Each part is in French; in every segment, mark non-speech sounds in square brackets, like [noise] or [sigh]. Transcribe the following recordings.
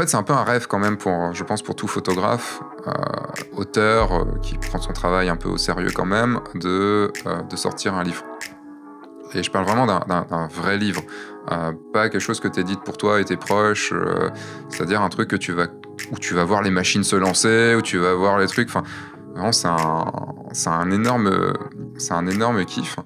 fait, c'est un peu un rêve quand même pour, je pense, pour tout photographe, euh, auteur euh, qui prend son travail un peu au sérieux quand même, de, euh, de sortir un livre. Et je parle vraiment d'un- vrai livre, pas quelque chose que tu édites pour toi et tes proches, c'est-à-dire un truc que tu vas, où tu vas voir les machines se lancer, où tu vas voir les trucs. Enfin, vraiment, c'est un, un énorme, c'est un énorme kiff.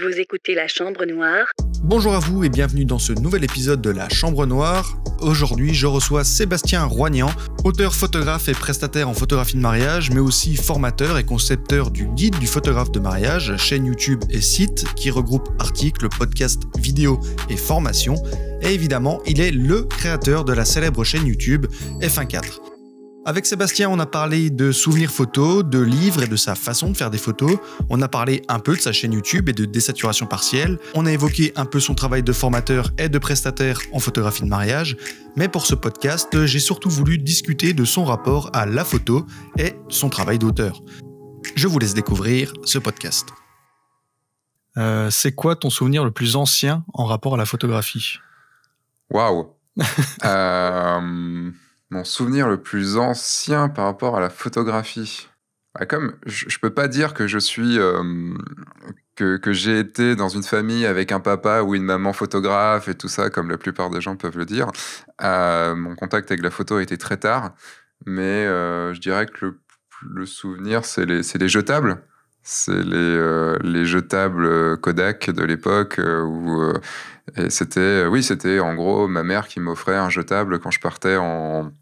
Vous écoutez La Chambre Noire Bonjour à vous et bienvenue dans ce nouvel épisode de La Chambre Noire. Aujourd'hui, je reçois Sébastien Roignan, auteur, photographe et prestataire en photographie de mariage, mais aussi formateur et concepteur du guide du photographe de mariage, chaîne YouTube et site qui regroupe articles, podcasts, vidéos et formations. Et évidemment, il est le créateur de la célèbre chaîne YouTube F14. Avec Sébastien, on a parlé de souvenirs photos, de livres et de sa façon de faire des photos. On a parlé un peu de sa chaîne YouTube et de désaturation partielle. On a évoqué un peu son travail de formateur et de prestataire en photographie de mariage. Mais pour ce podcast, j'ai surtout voulu discuter de son rapport à la photo et son travail d'auteur. Je vous laisse découvrir ce podcast. Euh, c'est quoi ton souvenir le plus ancien en rapport à la photographie? Waouh [laughs] Euh, Mon souvenir le plus ancien par rapport à la photographie. Ah, comme je, je peux pas dire que je suis euh, que, que j'ai été dans une famille avec un papa ou une maman photographe et tout ça, comme la plupart des gens peuvent le dire. Euh, mon contact avec la photo a été très tard, mais euh, je dirais que le, souvenir, c'est les, les jetables. C'est les, les jetables Kodak de l'époque où et c'était, oui, c'était en gros ma mère qui m'offrait un jetable quand je partais en,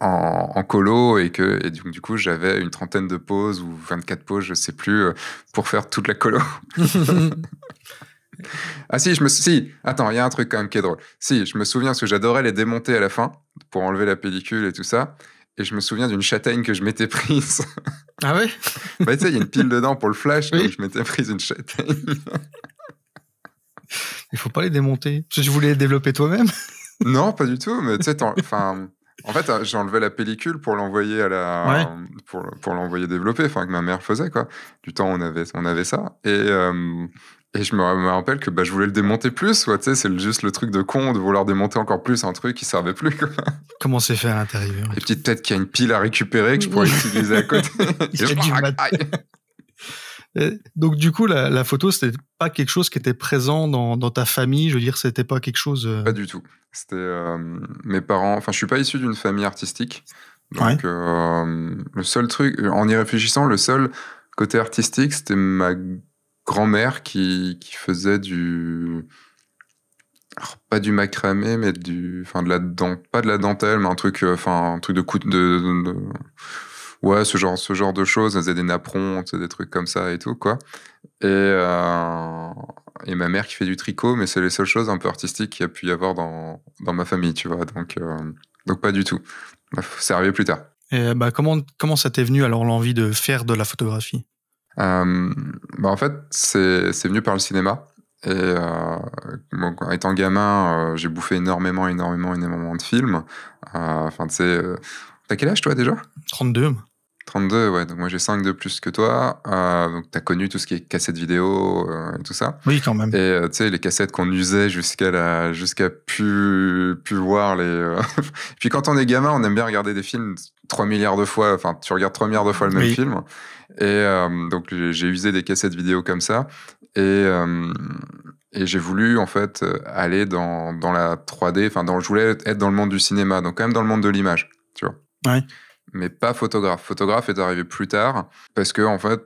en, en colo et que et du, du coup j'avais une trentaine de pauses ou 24 pauses, je sais plus, euh, pour faire toute la colo. [laughs] ah si, je me si, attends, il y a un truc quand même qui est drôle. Si, je me souviens parce que j'adorais les démonter à la fin pour enlever la pellicule et tout ça. Et je me souviens d'une châtaigne que je m'étais prise. Ah ouais? Bah, tu sais, il y a une pile dedans pour le flash, Oui. donc je m'étais prise une châtaigne. Il faut pas les démonter. Tu voulais les développer toi-même? [laughs] Non, pas du tout, mais tu sais, enfin, en fait, euh, j'ai enlevé la pellicule pour l'envoyer à la, Ouais. pour, pour l'envoyer développer, enfin que ma mère faisait quoi. Du temps, on avait, on avait ça, et euh, et je me, rappelle que bah, je voulais le démonter plus, tu sais, c'est juste le truc de con de vouloir démonter encore plus un truc qui servait plus. Quoi. Comment c'est fait à l'intérieur? Et puis peut-être qu'il y a une pile à récupérer que je pourrais utiliser à côté. [laughs] Il y a du mat- Donc du coup, la, la photo, c'était pas quelque chose qui était présent dans, dans ta famille. Je veux dire, c'était pas quelque chose. euh, Pas du tout. C'était euh, mes parents. Enfin, je suis pas issu d'une famille artistique. Donc, Ouais. euh, le seul truc, en y réfléchissant, le seul côté artistique, c'était ma grand-mère qui, qui faisait du. alors, pas du macramé, mais du. Enfin, de la dent. Pas de la dentelle, mais un truc. euh, Enfin, un truc de coup de. de- de- Ouais, ce genre, ce genre de choses. Elle faisait des napperons, des trucs comme ça et tout, quoi. Et, euh, et ma mère qui fait du tricot, mais c'est les seules choses un peu artistiques qu'il y a pu y avoir dans, dans ma famille, tu vois. Donc, euh, donc pas du tout. Bref, c'est arrivé plus tard. Et bah, comment, comment ça t'est venu alors l'envie de faire de la photographie? Euh, bah en fait, c'est venu par le cinéma. Et euh, bon, étant gamin, euh, j'ai bouffé énormément, énormément, énormément de films. Euh, Enfin, tu sais, euh, t'as quel âge toi déjà? 32 32, ouais. Donc moi j'ai 5 de plus que toi. Euh, donc t'as connu tout ce qui est cassette vidéo euh, et tout ça. Oui, quand même. Et euh, tu sais, les cassettes qu'on usait jusqu'à la, jusqu'à plus, plus voir les. euh, [laughs] Puis quand on est gamin, on aime bien regarder des films 3 milliards de fois. Enfin, tu regardes 3 milliards de fois le même Oui. film. Et donc j'ai usé des cassettes vidéo comme ça. Et, et j'ai voulu en fait aller dans, dans la 3D. Enfin, dans, je voulais être dans le monde du cinéma, donc quand même dans le monde de l'image, tu vois. Ouais. Mais pas photographe. Photographe est arrivé plus tard parce que en fait,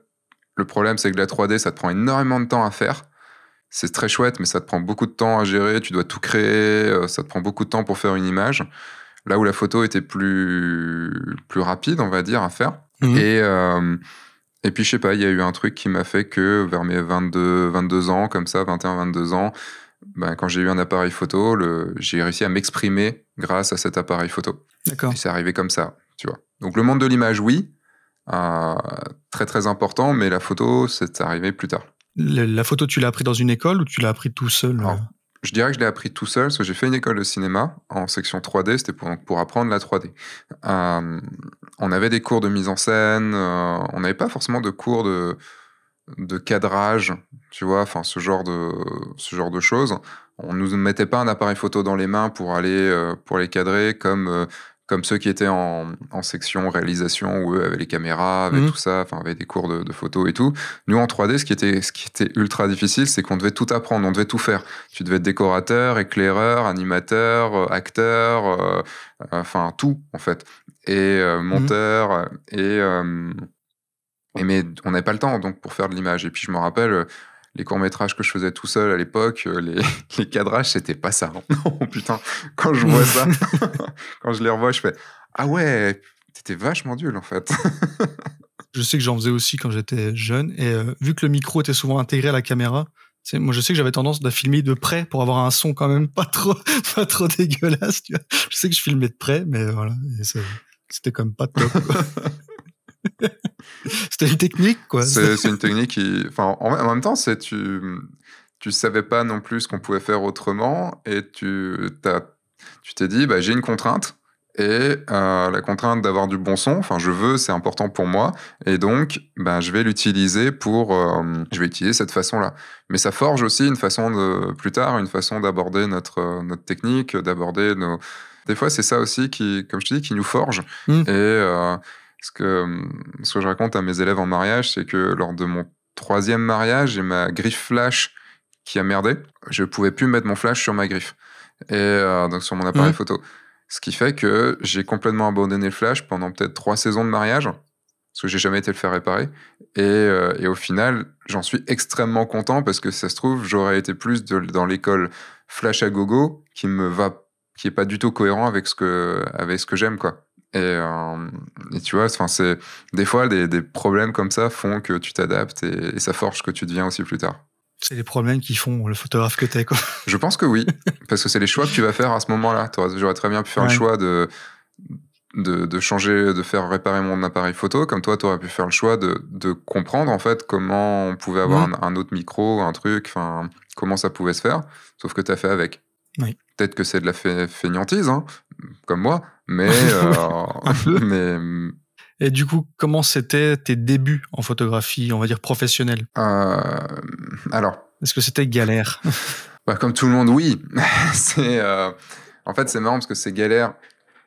le problème c'est que la 3D, ça te prend énormément de temps à faire c'est très chouette, mais ça te prend beaucoup de temps à gérer. Tu dois tout créer. euh, Ça te prend beaucoup de temps pour faire une image. Là où la photo était plus, plus rapide, on va dire, à faire. Mhm. Et, euh, et puis, je sais pas, il y a eu un truc qui m'a fait que vers mes 22, 22 ans, comme ça, 21, 22 ans, ben, quand j'ai eu un appareil photo, le- j'ai réussi à m'exprimer grâce à cet appareil photo. D'accord. Et c'est arrivé comme ça, tu vois. Donc, le monde de l'image, oui, euh, très très important, mais la photo, c'est arrivé plus tard. Le- La photo, tu l'as appris dans une école ou tu l'as appris tout seul Alors, euh Je dirais que je l'ai appris tout seul, parce que j'ai fait une école de cinéma en section 3D, c'était pour, pour apprendre la 3D. Euh, on avait des cours de mise en scène, euh, on n'avait pas forcément de cours de, de cadrage, tu vois, enfin ce genre de, ce genre de choses. On nous mettait pas un appareil photo dans les mains pour aller euh, pour les cadrer comme euh, comme ceux qui étaient en, en section réalisation où eux avaient les caméras, avaient Mhm. tout ça, enfin avaient des cours de, de photo et tout. Nous en 3D, ce qui était ce qui était ultra difficile, c'est qu'on devait tout apprendre, on devait tout faire. Tu devais être décorateur, éclaireur, animateur, euh, acteur, euh, euh, enfin tout en fait, et euh, monteur euh, et et mais on n'avait pas le temps donc pour faire de l'image. Et puis je me rappelle les courts métrages que je faisais tout seul à l'époque, euh, les, [laughs] les cadrages c'était pas ça. Non [laughs] putain, quand je vois ça, [laughs] quand je les revois, je fais ah ouais, t'étais vachement nul en fait. Je sais que j'en faisais aussi quand j'étais jeune. Et euh, vu que le micro était souvent intégré à la caméra, moi je sais que j'avais tendance à filmer de près pour avoir un son quand même pas trop, pas trop dégueulasse. Tu vois. Je sais que je filmais de près, mais voilà, c'était quand même pas top. [laughs] c'était une technique, quoi. C'est une technique qui, enfin, en, en même temps, c'est tu, tu savais pas non plus ce qu'on pouvait faire autrement et tu, t'as, tu t'es dit, bah, j'ai une contrainte et euh, la contrainte d'avoir du bon son, enfin, je veux, c'est important pour moi et donc, ben, je vais l'utiliser pour, euh, je vais utiliser cette façon-là. Mais ça forge aussi une façon de, plus tard, une façon d'aborder notre, notre technique, d'aborder nos. Des fois, c'est ça aussi qui, comme je te dis, qui nous forge Mm. et euh, ce que, ce que je raconte à mes élèves en mariage, c'est que lors de mon troisième mariage, j'ai ma griffe flash qui a merdé. Je pouvais plus mettre mon flash sur ma griffe. Et euh, donc sur mon appareil Mhm. photo. Ce qui fait que j'ai complètement abandonné le flash pendant peut-être trois saisons de mariage. Parce que j'ai jamais été le faire réparer. Et, euh, et au final, j'en suis extrêmement content parce que ça se trouve, j'aurais été plus de- dans l'école flash à gogo qui me va, qui est pas du tout cohérent avec ce que, avec ce que j'aime, quoi. Et, euh, et tu vois, enfin, c'est des fois des, des problèmes comme ça font que tu t'adaptes et, et ça forge que tu deviens aussi plus tard. C'est les problèmes qui font le photographe que t'es, quoi. [laughs] Je pense que oui, parce que c'est les choix que tu vas faire à ce moment-là. J'aurais très bien pu faire Ouais. le choix de, de, de changer, de faire réparer mon appareil photo, comme toi, tu aurais pu faire le choix de, de comprendre en fait comment on pouvait avoir un, un autre micro, un truc, enfin comment ça pouvait se faire, sauf que tu as fait avec. Oui. Peut-être que c'est de la fai- fainéantise, hein, comme moi, mais, [laughs] euh, [laughs] mais Et du coup, comment c'était tes débuts en photographie, on va dire professionnelle euh, alors, Est-ce que c'était galère? [laughs] Bah, comme tout le monde, oui. c'est, euh, en fait, c'est marrant parce que c'est galère.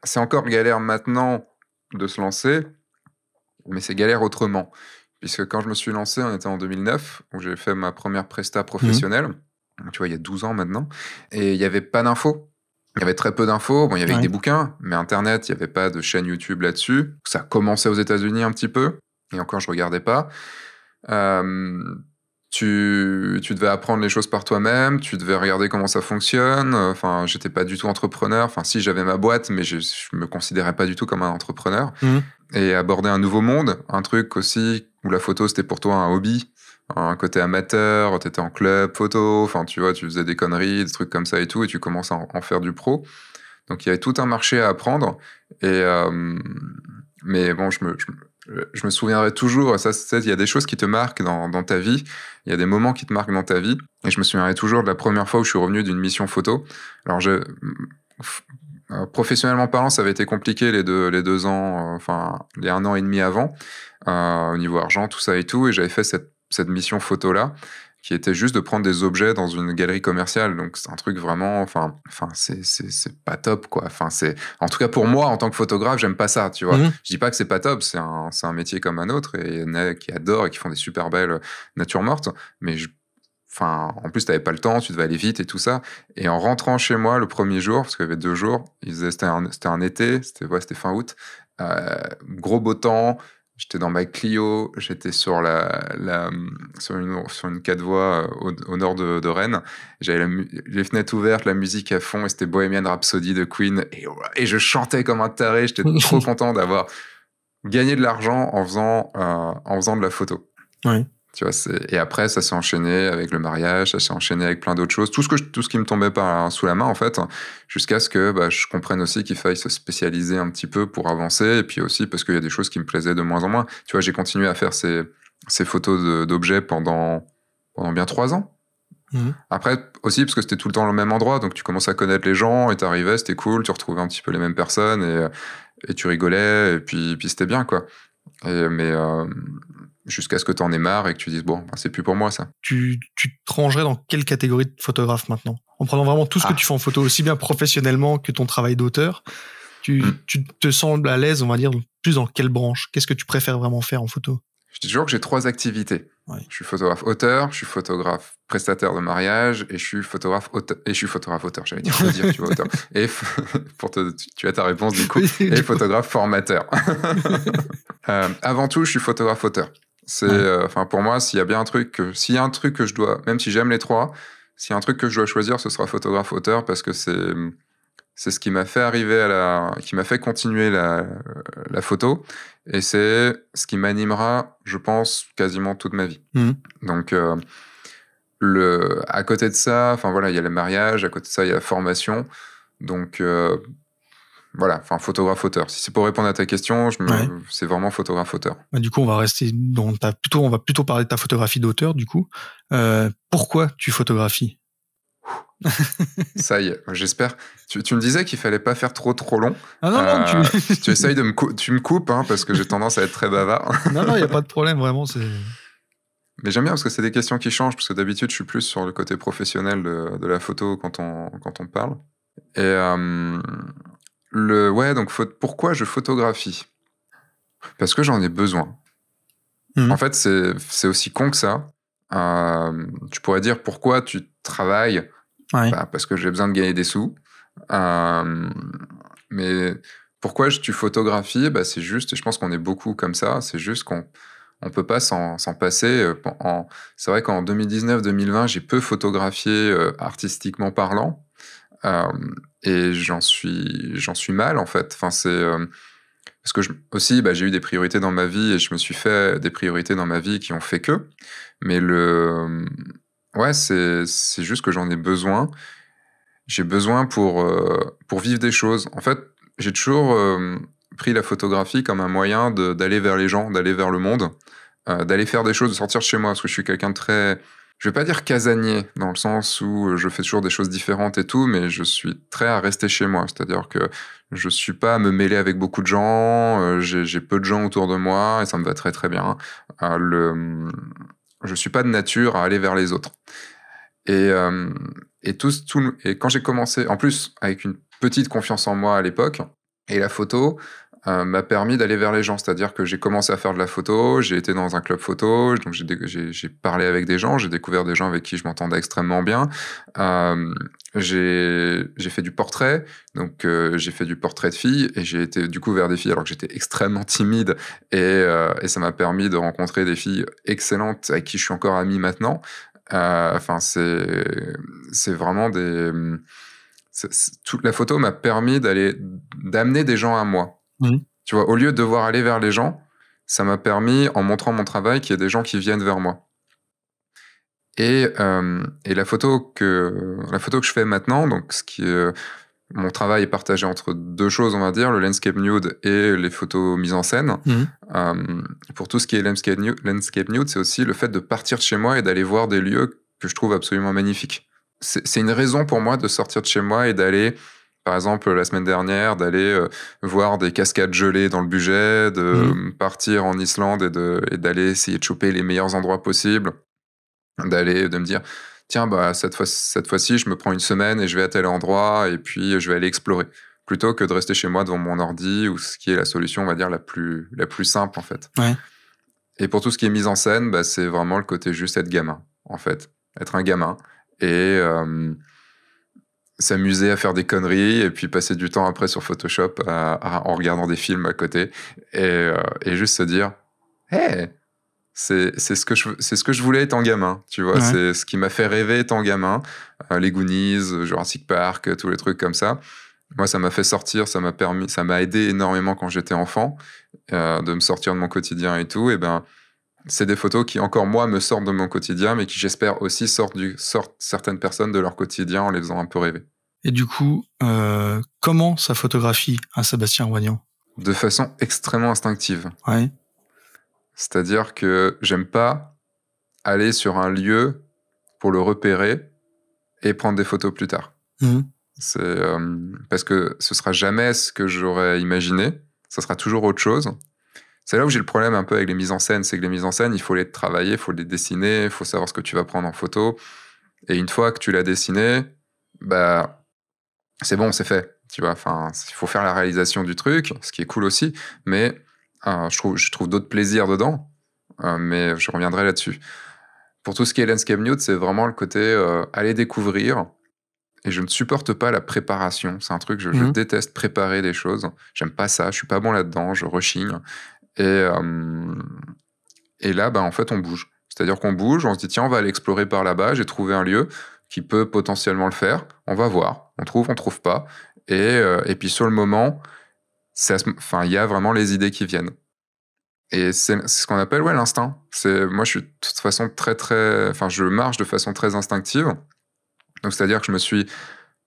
C'est encore galère maintenant de se lancer, mais c'est galère autrement. Puisque quand je me suis lancé, on était en 2009, où j'ai fait ma première presta professionnelle. Donc, Tu vois, il y a 12 ans maintenant. Et il n'y avait pas d'infos. Il y avait très peu d'infos. Bon, il y avait Ouais. des bouquins, mais Internet, il n'y avait pas de chaîne YouTube là-dessus. Ça commençait aux États-Unis un petit peu. Et encore, je regardais pas. Euh, tu, tu devais apprendre les choses par toi-même, tu devais regarder comment ça fonctionne. Enfin, j'étais pas du tout entrepreneur. Enfin, si j'avais ma boîte, mais je, je me considérais pas du tout comme un entrepreneur. Mhm. Et aborder un nouveau monde, un truc aussi où la photo c'était pour toi un hobby, un côté amateur, t'étais en club photo, enfin tu vois, tu faisais des conneries, des trucs comme ça et tout, et tu commences à en, faire du pro. Donc il y avait tout un marché à apprendre. Et euh, mais bon, je me, je, me- souviendrai toujours, ça, il y a des choses qui te marquent dans, dans ta vie, il y a des moments qui te marquent dans ta vie, et je me souviendrai toujours de la première fois où je suis revenu d'une mission photo. Alors, je, euh, professionnellement parlant, ça avait été compliqué les deux, les deux ans, euh, enfin, les un an et demi avant, euh, au niveau argent, tout ça et tout, et j'avais fait cette, cette mission photo-là, qui était juste de prendre des objets dans une galerie commerciale. Donc, c'est un truc vraiment, enfin, enfin, c'est, pas top, quoi. Enfin, c'est, en tout cas, pour moi, en tant que photographe, j'aime pas ça, tu vois. Mhm. Je dis pas que c'est pas top, c'est un, un métier comme un autre, et il y en a qui adorent et qui font des super belles natures mortes, mais je, Enfin, en plus, tu n'avais pas le temps, tu devais aller vite et tout ça. Et en rentrant chez moi le premier jour, parce qu'il y avait deux jours, c'était un, c'était un été, c'était ouais, fin août, euh, gros beau temps. J'étais dans ma Clio, j'étais sur la, la sur une sur une quatre voies euh, au, au nord de, de Rennes. J'avais les fenêtres ouvertes, la musique à fond, et c'était Bohemian Rhapsody de Queen. Et, et je chantais comme un taré. J'étais [laughs] trop content d'avoir gagné de l'argent en faisant euh, en faisant de la photo. Ouais. Tu vois, c'est- et après, ça s'est enchaîné avec le mariage, ça s'est enchaîné avec plein d'autres choses. Tout ce, que je- tout ce qui me tombait par, sous la main, en fait, jusqu'à ce que bah, je comprenne aussi qu'il faille se spécialiser un petit peu pour avancer. Et puis aussi parce qu'il y a des choses qui me plaisaient de moins en moins. Tu vois, j'ai continué à faire ces, ces photos d'objets pendant, pendant bien trois ans. Mhm. Après, aussi parce que c'était tout le temps le même endroit, donc tu commences à connaître les gens et t'arrivais, c'était cool, tu retrouvais un petit peu les mêmes personnes et, et tu rigolais, et puis, puis c'était bien, quoi. Et, mais euh, jusqu'à ce que t'en aies marre et que tu dises, bon, bah, c'est plus pour moi ça. tu, tu te rangerais dans quelle catégorie de photographe maintenant? En prenant vraiment tout ce que Ah. tu fais en photo, aussi bien professionnellement que ton travail d'auteur, tu, Mm. tu te sens à l'aise, on va dire, plus dans quelle branche? Qu'est-ce que tu préfères vraiment faire en photo? Je dis toujours que j'ai trois activités. Je suis photographe auteur, je suis photographe prestataire de mariage et je suis photographe auteur. Et je suis photographe auteur, j'allais dire, dire, tu vois, auteur. [laughs] Et [laughs] pour te, tu- tu as ta réponse du coup. Oui, Et du coup. photographe formateur. [laughs] Euh, avant tout, je suis photographe auteur. C'est, Ouais. euh, enfin, pour moi, s'il y a bien un truc, s'il y a un truc que je dois, même si j'aime les trois, s'il y a un truc que je dois choisir, ce sera photographe auteur parce que c'est, c'est ce qui m'a fait arriver à la, qui m'a fait continuer la, la photo et c'est ce qui m'animera, je pense, quasiment toute ma vie. Mhm. Donc, euh, le, à côté de ça, enfin voilà, il y a le mariage, à côté de ça, il y a la formation. Donc, euh, voilà, enfin, photographe-auteur. Si c'est pour répondre à ta question, me- Ouais. c'est vraiment photographe-auteur. Bah, Du coup, on va rester dans ta, plutôt, on va plutôt parler de ta photographie d'auteur, du coup. Euh, pourquoi tu photographies? [laughs] Ça y est, j'espère. Tu, tu me disais qu'il fallait pas faire trop trop long. Ah non, non, Euh, tu, [laughs] tu essayes de me, cou- tu me coupes hein, parce que j'ai tendance à être très bavard. [laughs] non, non, il y a pas de problème, vraiment, c'est, Mais j'aime bien parce que c'est des questions qui changent, parce que d'habitude, je suis plus sur le côté professionnel de, de la photo quand on, quand on parle. Et euh, le, ouais, donc pourquoi je photographie? Parce que j'en ai besoin. Mhm. En fait, c'est aussi con que ça. Euh, tu pourrais dire pourquoi tu travailles? Ouais. Bah, Parce que j'ai besoin de gagner des sous. Euh, mais pourquoi je- tu photographies? Bah, C'est juste, et je pense qu'on est beaucoup comme ça, c'est juste qu'on on peut pas s'en passer. euh, C'est vrai qu'en 2019-2020, j'ai peu photographié euh, artistiquement parlant. Euh, et j'en suis, j'en suis mal, en fait. Enfin, c'est... euh, parce que aussi, bah, j'ai eu des priorités dans ma vie et je me suis fait des priorités dans ma vie qui ont fait que. Mais le, ouais, c'est, c'est juste que j'en ai besoin. J'ai besoin pour, euh, pour vivre des choses. En fait, j'ai toujours euh, pris la photographie comme un moyen d'aller vers les gens, d'aller vers le monde, euh, d'aller faire des choses, de sortir de chez moi. Parce que je suis quelqu'un de très, je vais pas dire casanier, dans le sens où je fais toujours des choses différentes et tout, mais je suis très à rester chez moi. C'est-à-dire que je suis pas à me mêler avec beaucoup de gens, euh, j'ai peu de gens autour de moi et ça me va très très bien. Euh, le, je suis pas de nature à aller vers les autres. Euh, le- et quand j'ai commencé, en plus avec une petite confiance en moi à l'époque, et la photo euh, m'a permis d'aller vers les gens. C'est-à-dire que j'ai commencé à faire de la photo, j'ai été dans un club photo, donc j'ai parlé avec des gens, j'ai découvert des gens avec qui je m'entendais extrêmement bien. Euh, j'ai fait du portrait, donc euh, j'ai fait du portrait de filles et j'ai été du coup vers des filles alors que j'étais extrêmement timide et, euh, et ça m'a permis de rencontrer des filles excellentes avec qui je suis encore ami maintenant. Enfin, c'est c'est vraiment des toute la photo m'a permis d'aller d'amener des gens à moi. Mhm. Tu vois, au lieu de devoir aller vers les gens, ça m'a permis, en montrant mon travail, qu'il y ait des gens qui viennent vers moi. Et, euh, et la photo que la photo que je fais maintenant, donc ce qui est, mon travail est partagé entre deux choses, on va dire, le landscape nude et les photos mises en scène. Mhm. Euh, pour tout ce qui est landscape nude, landscape nude, c'est aussi le fait de partir de chez moi et d'aller voir des lieux que je trouve absolument magnifiques. C'est une raison pour moi de sortir de chez moi et d'aller, par exemple, la semaine dernière, d'aller euh, voir des cascades gelées dans le budget, de partir en Islande et d'aller essayer de choper les meilleurs endroits possibles, d'aller, de me dire, tiens, bah, cette fois, cette fois-ci, je me prends une semaine et je vais à tel endroit et puis je vais aller explorer. Plutôt que de rester chez moi devant mon ordi ou ce qui est la solution, on va dire, la plus, la plus simple, en fait. Ouais. Et pour tout ce qui est mise en scène, bah, c'est vraiment le côté juste être gamin, en fait. Être un gamin et euh, s'amuser à faire des conneries et puis passer du temps après sur Photoshop à- à- en regardant des films à côté et, euh, et juste se dire Hé, c'est c'est ce, que je- c'est ce que je voulais étant gamin, tu vois, Ouais. c'est ce qui m'a fait rêver étant gamin. Euh, les Goonies, Jurassic Park, tous les trucs comme ça. Moi, ça m'a fait sortir, ça m'a permis, ça m'a aidé énormément quand j'étais enfant, euh, de me sortir de mon quotidien et tout. Et ben, c'est des photos qui, encore moi, me sortent de mon quotidien, mais qui, j'espère, aussi sortent, du, sortent certaines personnes de leur quotidien en les faisant un peu rêver. Et du coup, euh, comment ça photographie un Sébastien Roignan? De façon extrêmement instinctive. Ouais. C'est-à-dire que j'aime pas aller sur un lieu pour le repérer et prendre des photos plus tard. Mhm. C'est euh, parce que ce sera jamais ce que j'aurais imaginé. Ça sera toujours autre chose. C'est là où j'ai le problème un peu avec les mises en scène, c'est que les mises en scène, il faut les travailler, il faut les dessiner, il faut savoir ce que tu vas prendre en photo. Et une fois que tu l'as dessiné, bah, c'est bon, c'est fait. Tu vois, enfin, il faut faire la réalisation du truc, ce qui est cool aussi, mais euh, je trouve, je trouve d'autres plaisirs dedans, euh, mais je reviendrai là-dessus. Pour tout ce qui est landscape nude, c'est vraiment le côté euh, aller découvrir. Et je ne supporte pas la préparation. C'est un truc, je, je Mhm. déteste préparer des choses. J'aime pas ça. Je suis pas bon là-dedans. Je rechigne. Et, euh, et là, bah, en fait, on bouge. C'est-à-dire qu'on bouge, on se dit, tiens, on va aller explorer par là-bas. J'ai trouvé un lieu qui peut potentiellement le faire. On va voir. On trouve, on trouve pas. Et, euh, et puis sur le moment, il y a vraiment les idées qui viennent. Et c'est ce qu'on appelle ouais, l'instinct. Moi, je suis de toute façon très, très. Enfin, je marche de façon très instinctive. Donc, c'est-à-dire que je me suis,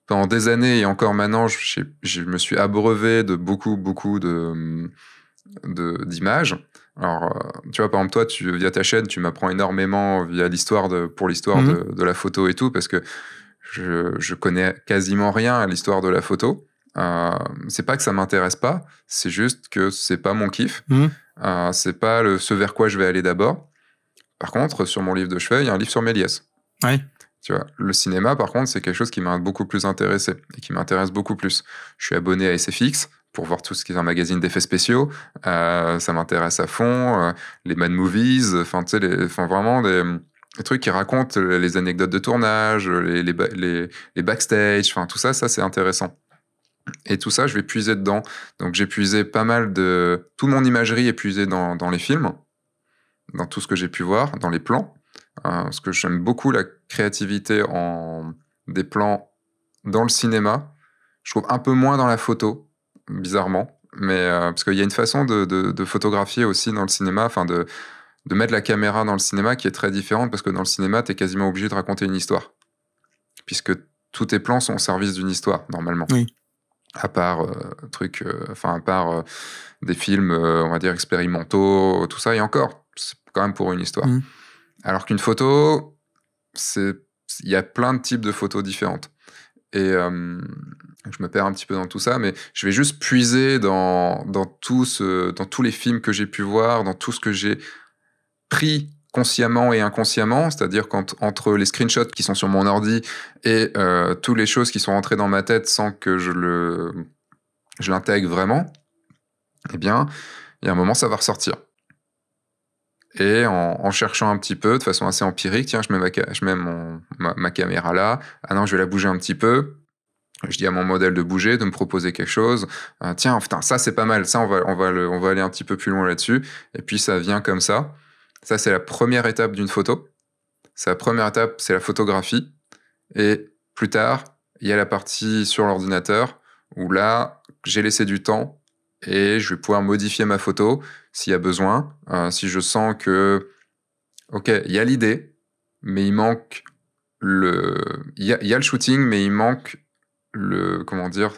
pendant des années et encore maintenant, je, je me suis abreuvé de beaucoup, beaucoup de- d'images. Alors, euh, tu vois, par exemple, toi, tu, via ta chaîne, tu m'apprends énormément via l'histoire de, pour l'histoire Mhm. de, de la photo et tout, parce que je, je connais quasiment rien à l'histoire de la photo. Euh, c'est pas que ça m'intéresse pas, c'est juste que c'est pas mon kiff. Mhm. Euh, c'est pas le, ce vers quoi je vais aller d'abord. Par contre, sur mon livre de chevet, il y a un livre sur Méliès. Ouais. Tu vois, le cinéma, par contre, c'est quelque chose qui m'a beaucoup plus intéressé et qui m'intéresse beaucoup plus. Je suis abonné à SFX pour voir tout ce qui est un magazine d'effets spéciaux. Euh, ça m'intéresse à fond. Euh, les Mad Movies, enfin, tu sais, vraiment des, trucs qui racontent les anecdotes de tournage, les, les, ba- les, les backstage, enfin, tout ça, ça, c'est intéressant. Et tout ça, je vais puiser dedans. Donc, j'ai puisé pas mal de. Tout mon imagerie est puisée dans, les films, dans tout ce que j'ai pu voir, dans les plans. Euh, parce que j'aime beaucoup la créativité en des plans dans le cinéma. Je trouve un peu moins dans la photo, bizarrement. Mais euh, parce qu'il y a une façon de, de- de photographier aussi dans le cinéma, enfin de, de mettre la caméra dans le cinéma qui est très différente parce que dans le cinéma, tu es quasiment obligé de raconter une histoire. Puisque tous tes plans sont au service d'une histoire, normalement. Oui. À part, euh, truc, euh, enfin, à part des films, on va dire, expérimentaux, tout ça, et encore, c'est quand même pour une histoire. Mhm. Alors qu'une photo, c'est il y a plein de types de photos différentes. Et euh, je me perds un petit peu dans tout ça, mais je vais juste puiser dans, dans, tout ce, dans tous les films que j'ai pu voir, dans tout ce que j'ai pris consciemment et inconsciemment, c'est-à-dire entre les screenshots qui sont sur mon ordi et euh, toutes les choses qui sont rentrées dans ma tête sans que je le je l'intègre vraiment, eh bien, il y a un moment ça va ressortir. Et en, cherchant un petit peu, de façon assez empirique, tiens, je mets, ma, caméra là, ah non, je vais la bouger un petit peu. Je dis à mon modèle de bouger, de me proposer quelque chose. Euh, tiens, putain, ça c'est pas mal, ça on va, on, va le, on va aller un petit peu plus loin là-dessus. Et puis ça vient comme ça. Ça c'est la première étape d'une photo. La première étape, c'est la photographie. Et plus tard, il y a la partie sur l'ordinateur où là, j'ai laissé du temps et je vais pouvoir modifier ma photo s'il y a besoin. Euh, si je sens que, ok, il y a l'idée, mais il manque le, il y, y, a le shooting, mais il manque le, comment dire,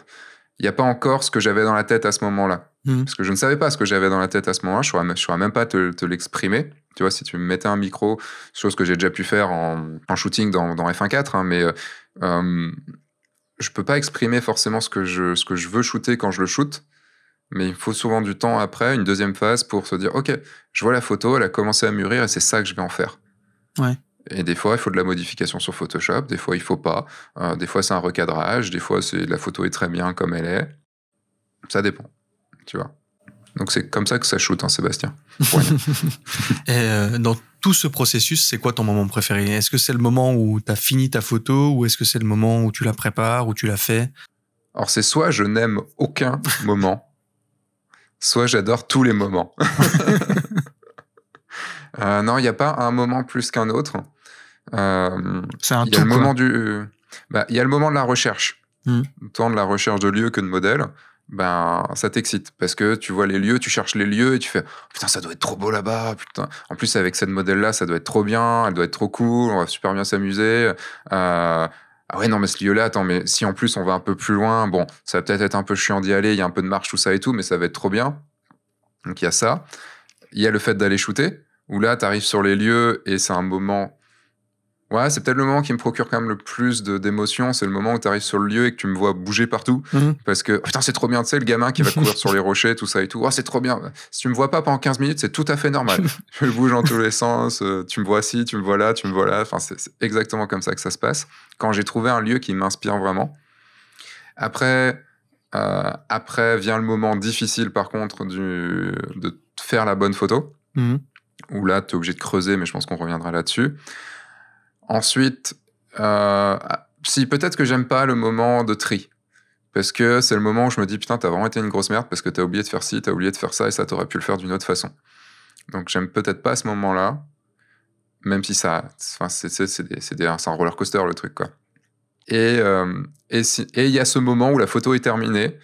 il n'y a pas encore ce que j'avais dans la tête à ce moment-là. Mmh. Parce que je ne savais pas ce que j'avais dans la tête à ce moment-là, je ne saurais même pas te, te l'exprimer. Tu vois, si tu me mettais un micro, chose que j'ai déjà pu faire en, en shooting dans, dans F1.4, hein, mais euh, je peux pas exprimer forcément ce que, je, ce que je veux shooter quand je le shoot. Mais il faut souvent du temps après, une deuxième phase, pour se dire, OK, je vois la photo, elle a commencé à mûrir et c'est ça que je vais en faire. Ouais. Et des fois, il faut de la modification sur Photoshop, des fois, il faut pas. Euh, des fois, c'est un recadrage, des fois, c'est la photo est très bien comme elle est. Ça dépend, tu vois. Donc, c'est comme ça que ça shoot, hein, Sébastien. [laughs] Et euh, dans tout ce processus, c'est quoi ton moment préféré? Est-ce que c'est le moment où tu as fini ta photo ou est-ce que c'est le moment où tu la prépares, où tu la fais? Alors, c'est soit je n'aime aucun moment, soit j'adore tous les moments. [laughs] [laughs] euh, non, il n'y a pas un moment plus qu'un autre. Euh, c'est un Il y a le moment du, bah, il y a le moment de la recherche, Mm. tant de la recherche de lieux que de modèles. Ben, ça t'excite parce que tu vois les lieux, tu cherches les lieux et tu fais putain, ça doit être trop beau là-bas. Putain, en plus avec cette modèle-là, ça doit être trop bien, elle doit être trop cool, on va super bien s'amuser. Euh, ah ouais, non, mais ce lieu-là, attends, mais si en plus on va un peu plus loin, bon, ça va peut-être être un peu chiant d'y aller, il y a un peu de marche, tout ça et tout, mais ça va être trop bien. Donc il y a ça. Il y a le fait d'aller shooter, où là, tu arrives sur les lieux et c'est un moment Ouais, c'est peut-être le moment qui me procure quand même le plus d'émotions. C'est le moment où tu arrives sur le lieu et que tu me vois bouger partout. Mhm. Parce que, putain, c'est trop bien, tu sais, le gamin qui va [laughs] courir sur les rochers, tout ça et tout. Oh, c'est trop bien. Si tu me vois pas pendant 15 minutes, c'est tout à fait normal. [laughs] Je bouge dans tous les sens. euh, tu me vois ci, tu me vois là, tu me vois là. Enfin, c'est c'est exactement comme ça que ça se passe. Quand j'ai trouvé un lieu qui m'inspire vraiment. Après, euh, après vient le moment difficile, par contre, du, de faire la bonne photo Mhm. où là, tu es obligé de creuser, mais je pense qu'on reviendra là-dessus. Ensuite, euh, si peut-être que j'aime pas le moment de tri. Parce que c'est le moment où je me dis, putain, t'as vraiment été une grosse merde parce que t'as oublié de faire ci, t'as oublié de faire ça et ça, t'aurais pu le faire d'une autre façon. Donc j'aime peut-être pas ce moment-là, même si ça. Enfin, c'est un roller coaster le truc, quoi. Et euh, et si- il y a ce moment où la photo est terminée,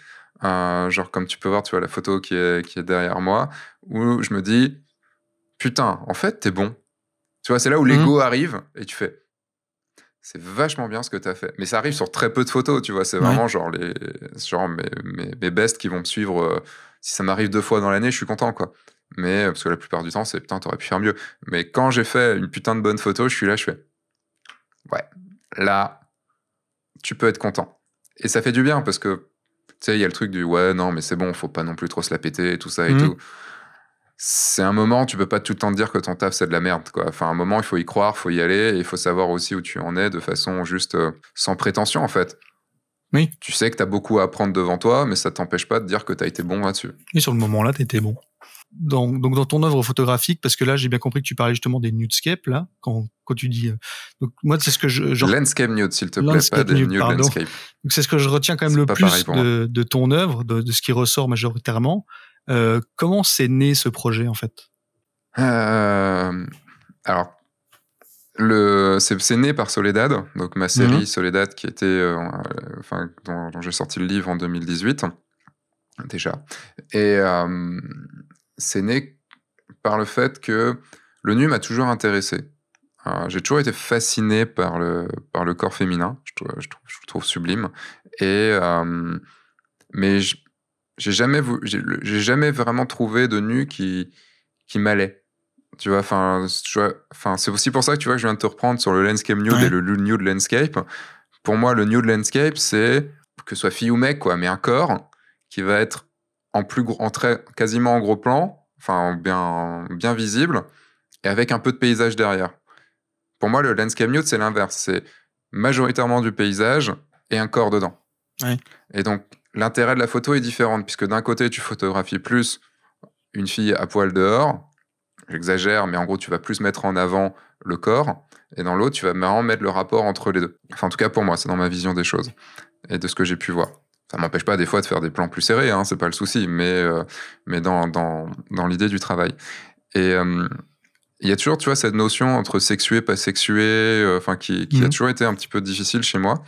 euh, genre comme tu peux voir, tu vois la photo qui est, qui est derrière moi, où je me dis, putain, en fait, t'es bon. Tu vois, c'est là où l'ego arrive et tu fais, c'est vachement bien ce que t'as fait. Mais ça arrive sur très peu de photos, tu vois. C'est Ouais. vraiment genre, les, genre mes, mes, mes bestes qui vont me suivre. euh, si ça m'arrive deux fois dans l'année, je suis content, quoi. Mais parce que la plupart du temps, c'est putain, t'aurais pu faire mieux. Mais quand j'ai fait une putain de bonne photo, je suis là, je fais, ouais, là, tu peux être content. Et ça fait du bien parce que, tu sais, il y a le truc du ouais, non, mais c'est bon, faut pas non plus trop se la péter et tout ça et Mhm. tout. C'est un moment, tu peux pas tout le temps te dire que ton taf c'est de la merde, quoi. Enfin, un moment, il faut y croire, faut y aller, et il faut savoir aussi où tu en es de façon juste euh, sans prétention, en fait. Oui. Tu sais que tu as beaucoup à apprendre devant toi, mais ça t'empêche pas de dire que tu as été bon là-dessus. Et sur le moment-là, t'étais bon. Dans, donc dans ton œuvre photographique, parce que là j'ai bien compris que tu parlais justement des nudescapes là, quand, quand tu dis. euh, donc moi c'est ce que je, genre, Landscape nude, s'il te plaît, pas des nude, landscape. donc c'est ce que je retiens quand même le plus de, de ton œuvre, de, de ce qui ressort majoritairement. Euh, comment c'est né ce projet en fait? Euh, alors, le, c'est, c'est né par Soledad, donc ma série Mhm. Soledad qui était, euh, euh, enfin, dont, dont j'ai sorti le livre en 2018 déjà, et euh, c'est né par le fait que le nu m'a toujours intéressé. J'ai toujours été fasciné par le, par le corps féminin, je je je le trouve sublime, et mais je- j'ai jamais, vou- j'ai, jamais vraiment trouvé de nu qui, qui m'allait. Tu vois, enfin, c'est aussi pour ça que tu vois que je viens de te reprendre sur le landscape nude Ouais. et le nude landscape. Pour moi, le nude landscape, c'est que ce soit fille ou mec, quoi, mais un corps qui va être en plus gros, en très, quasiment en gros plan, enfin bien, bien visible, et avec un peu de paysage derrière. Pour moi, le landscape nude, c'est l'inverse. C'est majoritairement du paysage et un corps dedans. Ouais. Et donc, l'intérêt de la photo est différent, puisque d'un côté, tu photographies plus une fille à poil dehors, j'exagère, mais en gros, tu vas plus mettre en avant le corps, et dans l'autre, tu vas vraiment mettre le rapport entre les deux. Enfin, en tout cas, pour moi, c'est dans ma vision des choses et de ce que j'ai pu voir. Ça m'empêche pas des fois de faire des plans plus serrés, hein, c'est pas le souci, mais, euh, mais dans, dans, dans l'idée du travail. Et euh, il y a toujours, tu vois, cette notion entre sexué, pas sexué, euh, qui, a Mhm. toujours été un petit peu difficile chez moi.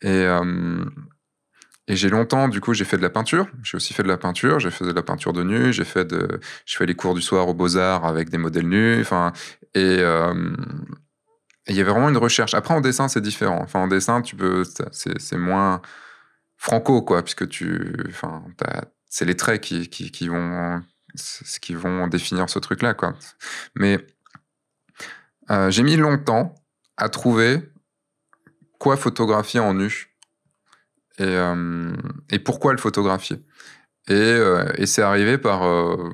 Et, et j'ai longtemps, du coup, j'ai fait de la peinture. J'ai aussi fait de la peinture. J'ai fait de la peinture de nu. J'ai fait de, je fais les cours du soir aux Beaux-Arts avec des modèles nus. Enfin, et euh, il y avait vraiment une recherche. Après, en dessin, c'est différent. Enfin, en dessin, tu peux, c'est moins franco, quoi, puisque tu, enfin, c'est les traits qui, qui, qui vont, qui vont définir ce truc-là, quoi. Mais euh, j'ai mis longtemps à trouver quoi photographier en nu et, euh, et pourquoi le photographier? Et, euh, et c'est arrivé par. euh,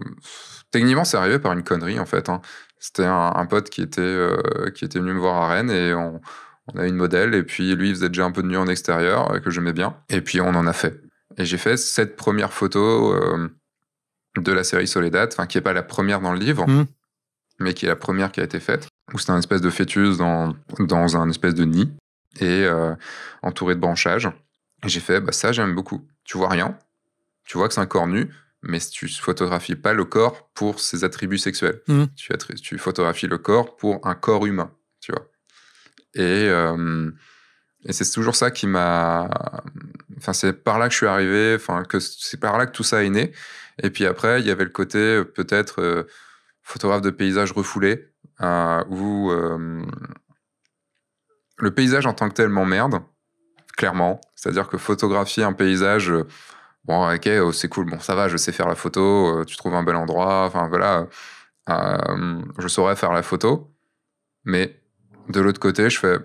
techniquement, c'est arrivé par une connerie, en fait. hein. C'était un, un pote qui était, qui était venu me voir à Rennes et on, on a une modèle. Et puis lui, il faisait déjà un peu de nu en extérieur que j'aimais bien. Et puis on en a fait. Et j'ai fait cette première photo de la série Soledad, qui n'est pas la première dans le livre, Mhm. mais qui est la première qui a été faite, où c'était un espèce de fœtus dans, dans un espèce de nid et euh, entouré de branchages. Et j'ai fait, bah, ça, j'aime beaucoup. Tu vois rien, tu vois que c'est un corps nu, mais tu photographies pas le corps pour ses attributs sexuels. Mhm. Tu, photographies le corps pour un corps humain, tu vois. Et, euh, et c'est toujours ça qui m'a. Enfin, c'est par là que je suis arrivé, enfin, que c'est par là que tout ça est né. Et puis après, il y avait le côté euh, peut-être euh, photographe de paysage refoulé, euh, où le paysage en tant que tel m'emmerde, clairement. C'est-à-dire que photographier un paysage, euh, bon, ok, oh, c'est cool, bon, ça va, je sais faire la photo, euh, tu trouves un bel endroit, enfin voilà, euh, je saurais faire la photo, mais de l'autre côté, je fais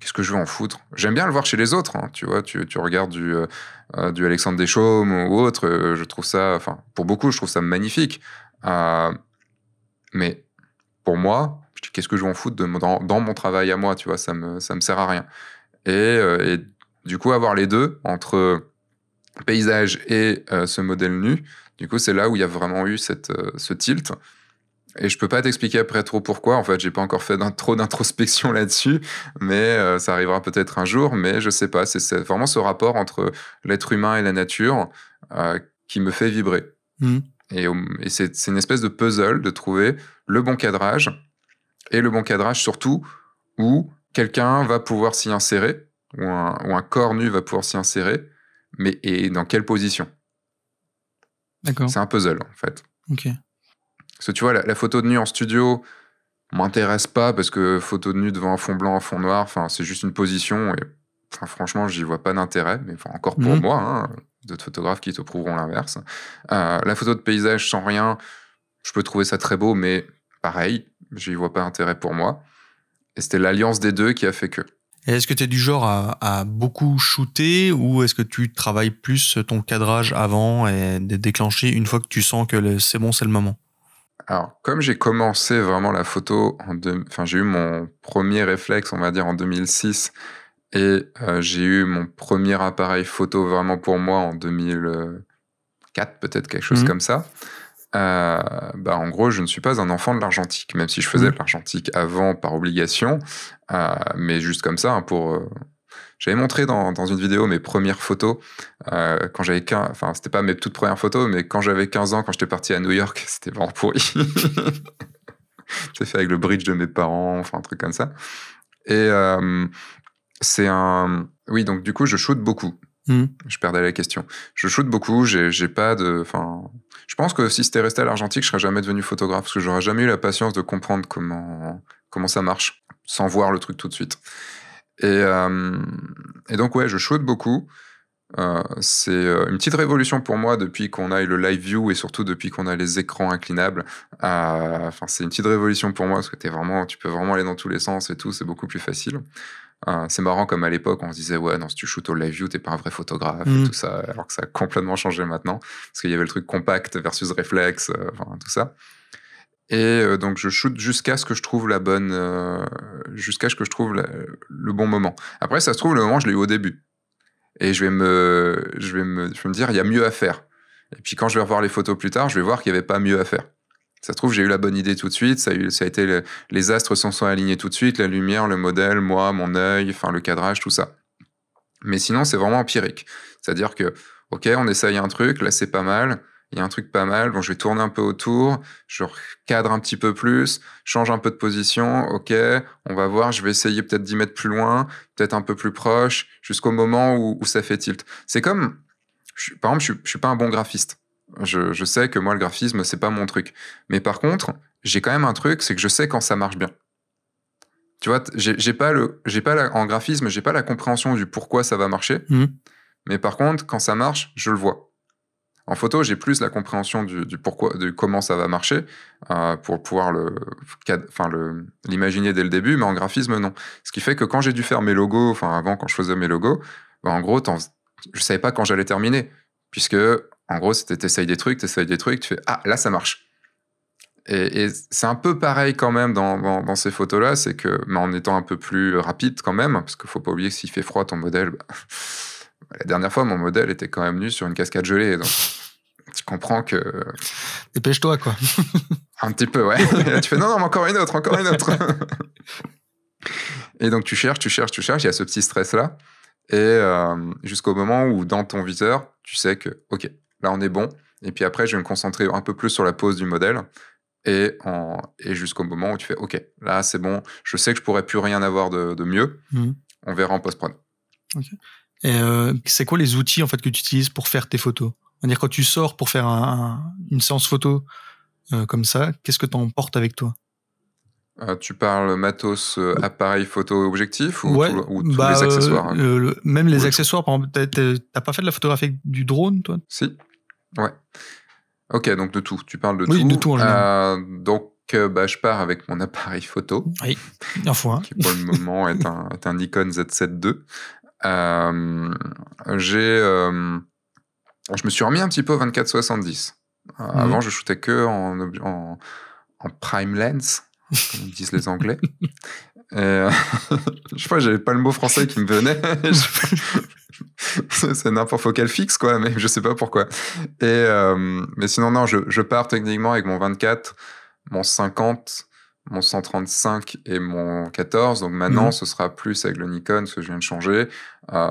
qu'est-ce que je veux en foutre? J'aime bien le voir chez les autres, hein, tu vois. Tu, tu regardes du, du Alexandre Deschaumes ou autre, je trouve ça, enfin, pour beaucoup, je trouve ça magnifique. Mais pour moi, je dis qu'est-ce que je veux en foutre dans, mon travail à moi, tu vois, ça me, ça me sert à rien. Et du coup, avoir les deux entre paysage et euh, ce modèle nu, du coup, c'est là où il y a vraiment eu cette, euh, ce tilt. Et je peux pas t'expliquer après trop pourquoi. En fait, j'ai pas encore fait trop d'introspection [laughs] là-dessus, mais euh, ça arrivera peut-être un jour. Mais je sais pas. C'est- vraiment ce rapport entre l'être humain et la nature euh, qui me fait vibrer. Mhm. Et, et c'est une espèce de puzzle de trouver le bon cadrage et le bon cadrage surtout où quelqu'un va pouvoir s'y insérer ou un, corps nu va pouvoir s'y insérer, mais et dans quelle position? D'accord. C'est un puzzle en fait. Ok. Parce que tu vois, la, la photo de nu en studio m'intéresse pas parce que photo de nu devant un fond blanc, un fond noir, enfin, c'est juste une position et enfin, franchement, j'y vois pas d'intérêt, mais enfin, encore pour Mhm. moi, hein, d'autres photographes qui te prouveront l'inverse. Euh, la photo de paysage sans rien, je peux trouver ça très beau, mais pareil, j'y vois pas d'intérêt pour moi. Et c'était l'alliance des deux qui a fait que. Est-ce que tu es du genre à, à beaucoup shooter ou est-ce que tu travailles plus ton cadrage avant et de déclencher une fois que tu sens que le- c'est bon, c'est le moment? Alors, comme j'ai commencé vraiment la photo, en deux- enfin, j'ai eu mon premier réflexe, on va dire, en 2006, et euh, j'ai eu mon premier appareil photo vraiment pour moi en 2004, peut-être quelque chose Mhm. comme ça. Euh, bah, en gros, je ne suis pas un enfant de l'argentique, même si je faisais Mhm. de l'argentique avant par obligation, euh, mais juste comme ça, hein, pour. euh, J'avais montré dans, dans une vidéo mes premières photos quand j'avais 15, enfin c'était pas mes toutes premières photos, mais quand j'avais 15 ans, quand j'étais parti à New York, [laughs] c'était vraiment pourri. [laughs] J'ai fait avec le bridge de mes parents, enfin un truc comme ça. Et c'est un, oui donc du coup je shoot beaucoup. Mhm. Je perdais la question. Je shoot beaucoup, j'ai pas de, enfin, je pense que si c'était resté à l'argentique, je serais jamais devenu photographe parce que j'aurais jamais eu la patience de comprendre comment comment ça marche sans voir le truc tout de suite. Et, euh, donc, ouais, je shoot beaucoup. Euh, c'est euh, une petite révolution pour moi depuis qu'on a eu le live view et surtout depuis qu'on a les écrans inclinables. Enfin, c'est une petite révolution pour moi parce que t'es vraiment, tu peux vraiment aller dans tous les sens et tout, c'est beaucoup plus facile. Euh, c'est marrant comme à l'époque on se disait ouais non si tu shootes au live view t'es pas un vrai photographe et tout ça alors que ça a complètement changé maintenant parce qu'il y avait le truc compact versus réflexe euh, enfin tout ça. Et euh, donc je shoot jusqu'à ce que je trouve la bonne euh, jusqu'à ce que je trouve la- le bon moment. Après ça se trouve le moment je l'ai eu au début. Et je vais me je vais me je vais me dire il y a mieux à faire. Et puis quand je vais revoir les photos plus tard je vais voir qu'il y avait pas mieux à faire ça se trouve j'ai eu la bonne idée tout de suite. Ça a, ça a été le- les astres s'en sont alignés tout de suite la lumière le modèle moi mon œil enfin le cadrage tout ça. Mais sinon c'est vraiment empirique. C'est à dire que ok on essaye un truc là c'est pas mal. Il y a un truc pas mal, bon, je vais tourner un peu autour, je cadre un petit peu plus, change un peu de position, ok, on va voir, je vais essayer peut-être d'y mettre plus loin, peut-être un peu plus proche, jusqu'au moment où, ça fait tilt. C'est comme, par exemple, je, je suis pas un bon graphiste. Je, je sais que moi, le graphisme, c'est pas mon truc. Mais par contre, j'ai quand même un truc, c'est que je sais quand ça marche bien. Tu vois, j'ai pas le, j'ai pas la- en graphisme, j'ai pas la compréhension du pourquoi ça va marcher. Mhm. Mais par contre, quand ça marche, je le vois. En photo, j'ai plus la compréhension du, du pourquoi, de comment ça va marcher euh, pour pouvoir le, enfin le, l'imaginer dès le début, mais en graphisme non. Ce qui fait que quand j'ai dû faire mes logos, enfin avant quand je faisais mes logos, bah, en gros, je savais pas quand j'allais terminer, puisque en gros, c'était t'essayes des trucs, t'essayes des trucs, tu fais ah là ça marche. Et, et c'est un peu pareil quand même dans, dans, dans ces photos-là, c'est que, mais en étant un peu plus rapide quand même, parce qu'il faut pas oublier que s'il fait froid, ton modèle, bah, [laughs] la dernière fois, mon modèle était quand même nu sur une cascade gelée, donc tu comprends que Dépêche-toi, quoi. [laughs] un petit peu, ouais. Et [laughs] là, tu fais non, non, mais encore une autre, encore une autre. et donc tu cherches, tu cherches, tu cherches, il y a ce petit stress-là. Et euh, jusqu'au moment où dans ton viseur, tu sais que, OK, là on est bon. Et puis après, je vais me concentrer un peu plus sur la pose du modèle. Et, en, et jusqu'au moment où tu fais, OK, là c'est bon, je sais que je pourrais plus rien avoir de, de mieux. Mhm. On verra en post-prod. Et euh, c'est quoi les outils en fait que tu utilises pour faire tes photos? C'est-à-dire quand tu sors pour faire un- un- une séance photo euh, comme ça, qu'est-ce que tu emportes avec toi? Euh, tu parles matos, euh, appareil photo objectif ou, Ouais, tout- ou tous bah, les euh, accessoires hein le- Même les Oui. accessoires, par exemple, t'as- pas fait de la photographie du drone, toi? Si. Ouais. Ok, donc de tout. Tu parles de Oui, tout. de tout en général. Donc, bah, je pars avec mon appareil photo. Oui, un fois. qui pour le moment est un, [laughs] est un Nikon Z7 II. J'ai, je me suis remis un petit peu au 24-70. Euh, Mhm. Avant, je shootais que en, en prime lens, comme disent les Anglais. Euh, [laughs] je sais pas, j'avais pas le mot français qui me venait. [laughs] C'est n'importe focal fixe, quoi, mais je sais pas pourquoi. Et, euh, mais sinon, non, je, je pars techniquement avec mon 24, mon 50, mon 135 et mon 14. Donc maintenant, Mhm. ce sera plus avec le Nikon, parce que je viens de changer. Euh,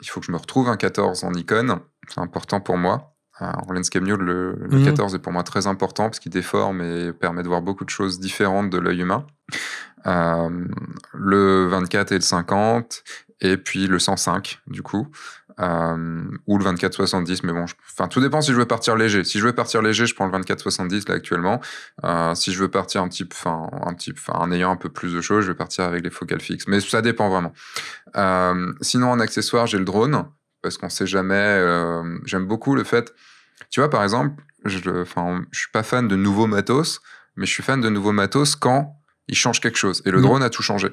il faut que je me retrouve un 14 en Nikon. C'est important pour moi. En landscape mule, le, le Mhm. 14 est pour moi très important parce qu'il déforme et permet de voir beaucoup de choses différentes de l'œil humain. Euh, le 24 et le 50, et puis le 105, du coup. Euh, ou le 24-70, mais bon, enfin, tout dépend si je veux partir léger. Si je veux partir léger, je prends le 24-70 là actuellement. Euh, si je veux partir un petit, peu- enfin, un petit, enfin, en ayant un peu plus de choses, je vais partir avec les focales fixes. Mais ça dépend vraiment. Sinon, en accessoire, j'ai le drone parce qu'on sait jamais. euh, J'aime beaucoup le fait. Tu vois, par exemple, je, enfin, je suis pas fan de nouveaux matos, mais je suis fan de nouveaux matos quand ils changent quelque chose. Et le drone a tout changé,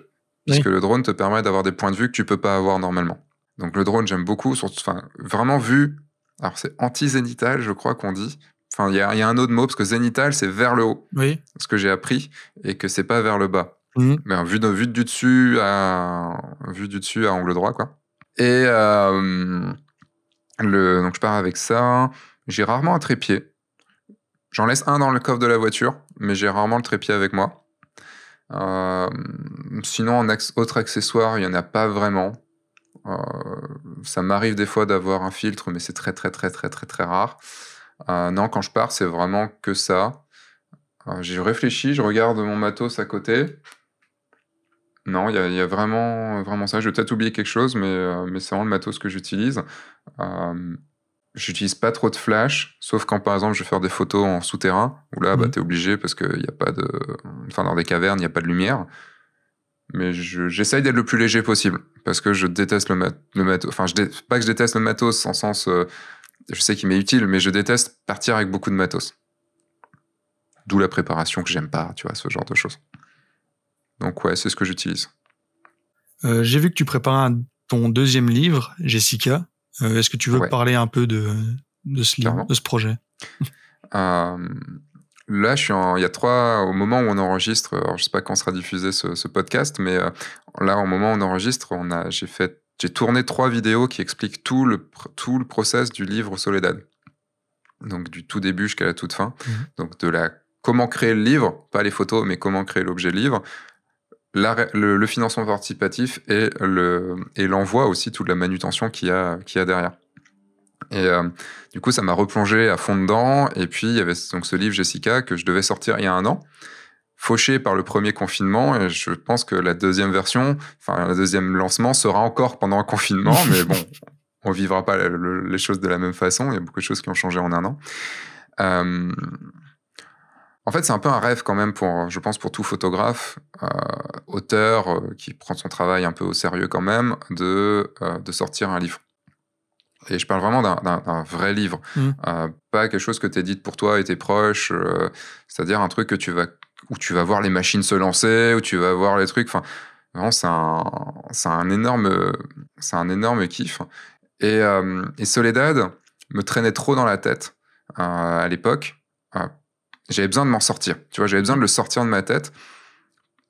puisque le drone te permet d'avoir des points de vue que tu peux pas avoir normalement. Donc le drone, j'aime beaucoup, surtout, enfin, vraiment vu. Alors c'est anti-zénital, je crois qu'on dit. Enfin, il y a, il y a un autre mot parce que zénital, c'est vers le haut, Oui. ce que j'ai appris, et que c'est pas vers le bas. Mhm. Mais en vue, de, vue du dessus à vue du dessus à angle droit, quoi. Et euh, le, donc je pars avec ça. J'ai rarement un trépied. J'en laisse un dans le coffre de la voiture, mais j'ai rarement le trépied avec moi. Euh, sinon, en autre accessoire, il y en a pas vraiment. Euh, ça m'arrive des fois d'avoir un filtre, mais c'est très très très très très très rare. Non, quand je pars, c'est vraiment que ça. J'ai réfléchi, je regarde mon matos à côté. Non, il y, a- il y a vraiment, vraiment ça. Je vais peut-être oublier quelque chose, mais, euh, mais c'est vraiment le matos que j'utilise. Euh, J'utilise pas trop de flash, sauf quand par exemple je vais faire des photos en souterrain, où là bah, Mhm. t'es obligé parce qu'il n'y a pas de. Enfin, dans des cavernes, il n'y a pas de lumière. Mais je- j'essaye d'être le plus léger possible, parce que je déteste le, mat le matos. Enfin, je dé- pas que je déteste le matos en sens. euh, je sais qu'il m'est utile, mais je déteste partir avec beaucoup de matos. D'où la préparation que j'aime pas, tu vois, ce genre de choses. Donc ouais, c'est ce que j'utilise. Euh, J'ai vu que tu préparais un- ton deuxième livre, Jessica. Euh, Est-ce que tu veux Ouais. parler un peu de, de ce livre, de ce projet? [laughs] Euh, là, je suis en, il y a trois, au moment où on enregistre, alors je sais pas quand sera diffusé ce, ce podcast, mais là, au moment où on enregistre, on a, j'ai fait, j'ai tourné trois vidéos qui expliquent tout le, tout le process du livre Soledad. Donc, du tout début jusqu'à la toute fin. Mhm. Donc, de la, comment créer le livre, pas les photos, mais comment créer l'objet livre. La le, le financement participatif et le et l'envoi aussi toute la manutention qu'il y a qu'il y a derrière. Et euh, du coup, ça m'a replongé à fond dedans. Et puis, il y avait donc ce livre Jessica que je devais sortir il y a un an, fauché par le premier confinement. Et je pense que la deuxième version, enfin, le deuxième lancement sera encore pendant un confinement. [laughs] mais bon, on vivra pas le- le- les choses de la même façon. Il y a beaucoup de choses qui ont changé en un an. Euh, en fait, c'est un peu un rêve quand même pour, je pense, pour tout photographe, euh, auteur euh, qui prend son travail un peu au sérieux quand même, de, euh, de sortir un livre. Et je parle vraiment d'un- vrai livre. Euh, pas quelque chose que tu édites pour toi et tes proches, c'est-à-dire un truc que tu vas, où tu vas voir les machines se lancer, où tu vas voir les trucs. Enfin, vraiment, c'est un, un énorme, c'est un énorme kiff. Et, et Soledad me traînait trop dans la tête à l'époque. J'avais besoin de m'en sortir. Tu vois, j'avais besoin de le sortir de ma tête.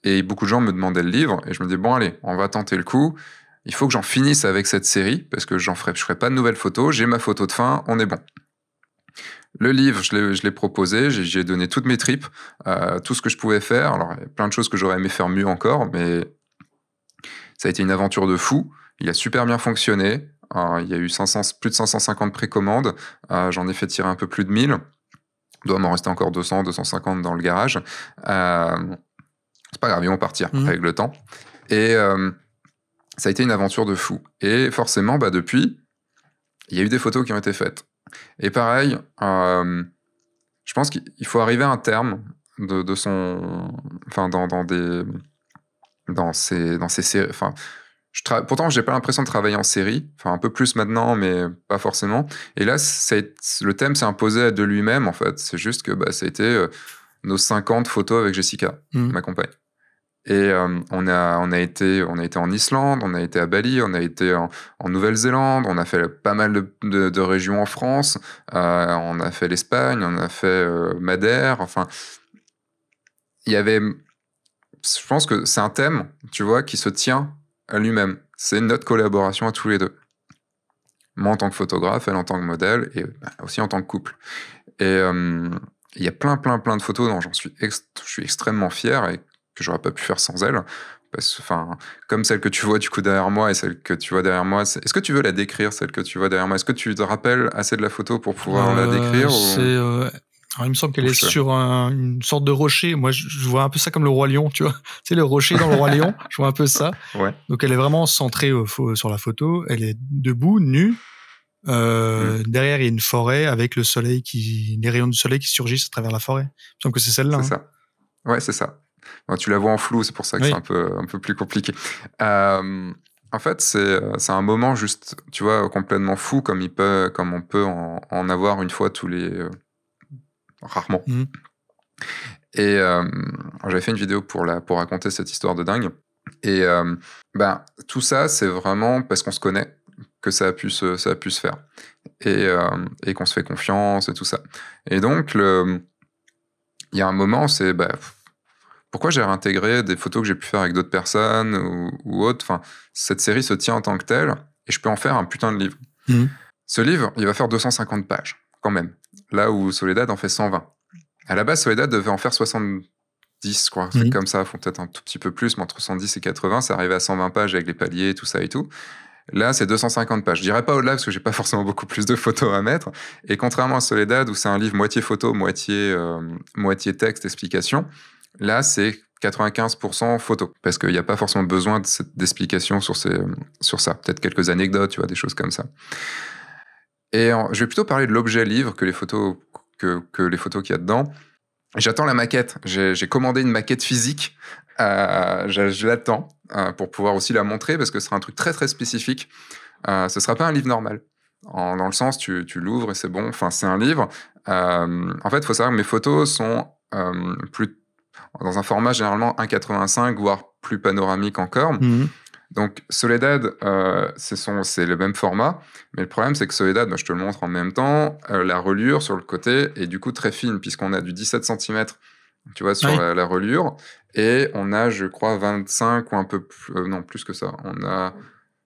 Et beaucoup de gens me demandaient le livre. Et je me dis, bon, allez, on va tenter le coup. Il faut que j'en finisse avec cette série parce que j'en ferai, je ferai pas de nouvelles photos. J'ai ma photo de fin, on est bon. Le livre, je l'ai- proposé, j'ai- donné toutes mes tripes, euh, tout ce que je pouvais faire. Alors, il y a plein de choses que j'aurais aimé faire mieux encore, mais ça a été une aventure de fou. Il a super bien fonctionné. Euh, il y a eu 500, plus de 550 précommandes. Euh, J'en ai fait tirer un peu plus de 1000. Doit m'en rester encore 200, 250 dans le garage. Euh, c'est pas grave, ils vont partir Mhm. avec le temps. Et euh, ça a été une aventure de fou. Et forcément, bah, depuis, il y a eu des photos qui ont été faites. Et pareil, euh, je pense qu'il il faut arriver à un terme de, de son. Enfin, dans, dans des. Dans ces, dans ces. Enfin, je tra- pourtant, j'ai pas l'impression de travailler en série. Enfin, un peu plus maintenant, mais pas forcément. Et là, le thème s'est imposé de lui-même, en fait. C'est juste que bah, ça a été. euh, nos 50 photos avec Jessica, Mhm. ma compagne. Et euh, on, a, on, a été, on a été en Islande, on a été à Bali, on a été en, en Nouvelle-Zélande, on a fait pas mal de, de- de régions en France, euh, on a fait l'Espagne, on a fait Madère, enfin, il y avait... Je pense que c'est un thème, tu vois, qui se tient à lui-même. C'est notre collaboration à tous les deux. Moi en tant que photographe, elle en tant que modèle, et bah, aussi en tant que couple. Et euh, il y a plein, plein, plein de photos dont j'en suis, ex- je suis extrêmement fier et que j'aurais pas pu faire sans elle. Parce, enfin, comme celle que tu vois du coup derrière moi et celle que tu vois derrière moi. Est-ce que tu veux la décrire, celle que tu vois derrière moi? Est-ce que tu te rappelles assez de la photo pour pouvoir la Euh, décrire ou- c'est, euh, alors, il me semble qu'elle est sur un- une sorte de rocher. Moi, je, je vois un peu ça comme le roi lion, tu vois. [laughs] Sais, le rocher dans le roi lion. Je vois un peu ça. Ouais. Donc, elle est vraiment centrée au sur la photo. Elle est debout, nue. Euh, Mm. Derrière, il y a une forêt avec le soleil qui, les rayons du soleil qui surgissent à travers la forêt. Il me semble que c'est celle-là. C'est hein. ça. Ouais, c'est ça. Bon, tu la vois en flou, c'est pour ça que Oui. c'est un peu, un peu plus compliqué. Euh, en fait, c'est euh, c'est un moment juste, tu vois, complètement fou, comme, il peut, comme on peut en, en avoir une fois tous les. Rarement. Mhm. Et euh, j'avais fait une vidéo pour, la, pour raconter cette histoire de dingue. Et euh, ben, tout ça, c'est vraiment parce qu'on se connaît que ça a pu se, ça a pu se faire. Et, euh, et qu'on se fait confiance et tout ça. Et donc, il y a un moment, c'est pff, pourquoi j'ai réintégré des photos que j'ai pu faire avec d'autres personnes ou, ou autres? Enfin, cette série se tient en tant que telle et je peux en faire un putain de livre. Mhm. Ce livre, il va faire 250 pages quand même. Là où Soledad en fait 120. À la base, Soledad devait en faire 70, je crois. Mhm. comme ça, font peut-être un tout petit peu plus, mais entre 110 et 80, ça arrivait à 120 pages avec les paliers, tout ça et tout. Là, c'est 250 pages. Je dirais pas au-delà parce que j'ai pas [laughs] forcément beaucoup plus de photos à mettre. Et contrairement à Soledad, où c'est un livre moitié photo, moitié, euh, moitié texte, explication, là, c'est 95% photo. Parce qu'il n'y a pas forcément besoin de cette- d'explication sur, ces, sur ça. Peut-être quelques anecdotes, tu vois, des choses comme ça. Et je vais plutôt parler de l'objet livre que les photos que, photos qu'il y a dedans. J'attends la maquette. J'ai commandé une maquette physique. Euh, je l'attends euh, pour pouvoir aussi la montrer parce que ce sera un truc très très spécifique. Euh, ce sera pas un livre normal. Dans le sens, tu, l'ouvres et c'est bon. Enfin, c'est un livre. Euh, en fait, il faut savoir que mes photos sont plus dans un format généralement 1,85 voire plus panoramique encore. Mhm. Donc Soledad, euh, c'est le même format, mais le problème c'est que Soledad, bah, je te le montre en même temps, euh, la relure sur le côté est du coup très fine puisqu'on a du 17 cm, tu vois, sur la, la relure, et on a, je crois, 25 ou un peu plus, euh, non plus que ça, on a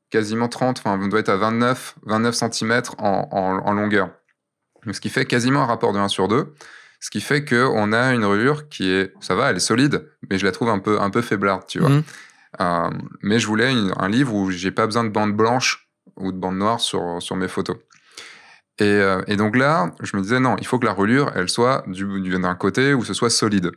quasiment 30, enfin on doit être à 29, 29 cm en, en- en longueur. Donc, ce qui fait quasiment un rapport de 1 sur 2. Ce qui fait qu'on a une relure qui est, ça va, elle est solide, mais je la trouve un peu, un peu faiblarde, tu vois. Mhm. Euh, mais je voulais une- un livre où j'ai pas besoin de bande blanche ou de bande noire sur, sur mes photos. Et, euh, et donc là, je me disais non, il faut que la relure, elle soit du, du- d'un côté où ce soit solide.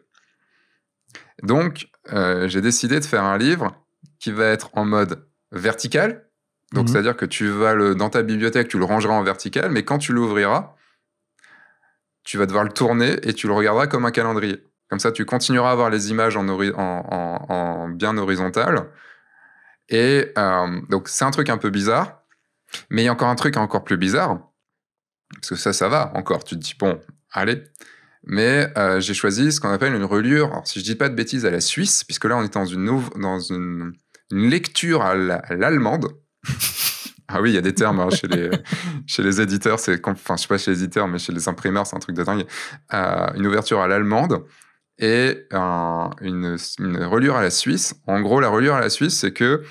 Donc, euh, j'ai décidé de faire un livre qui va être en mode vertical. Donc, Mhm. c'est-à-dire que tu vas le, dans ta bibliothèque, tu le rangeras en vertical, mais quand tu l'ouvriras, tu vas devoir le tourner et tu le regarderas comme un calendrier. Comme ça, tu continueras à avoir les images en, hori- en, en- en bien horizontale. Et euh, donc, c'est un truc un peu bizarre. Mais il y a encore un truc encore plus bizarre. Parce que ça, ça va encore. Tu te dis, bon, allez. Mais euh, j'ai choisi ce qu'on appelle une relure. Alors, si je dis pas de bêtises, à la Suisse, puisque là, on est dans une, dans une, une lecture à la- à l'allemande. [laughs] ah oui, il y a des termes hein, chez, les, [laughs] chez les éditeurs. Enfin, je sais pas chez les éditeurs, mais chez les imprimeurs, c'est un truc de dingue. Euh, une ouverture à l'allemande et un- une, une relure à la Suisse. En gros, la relure à la Suisse, c'est que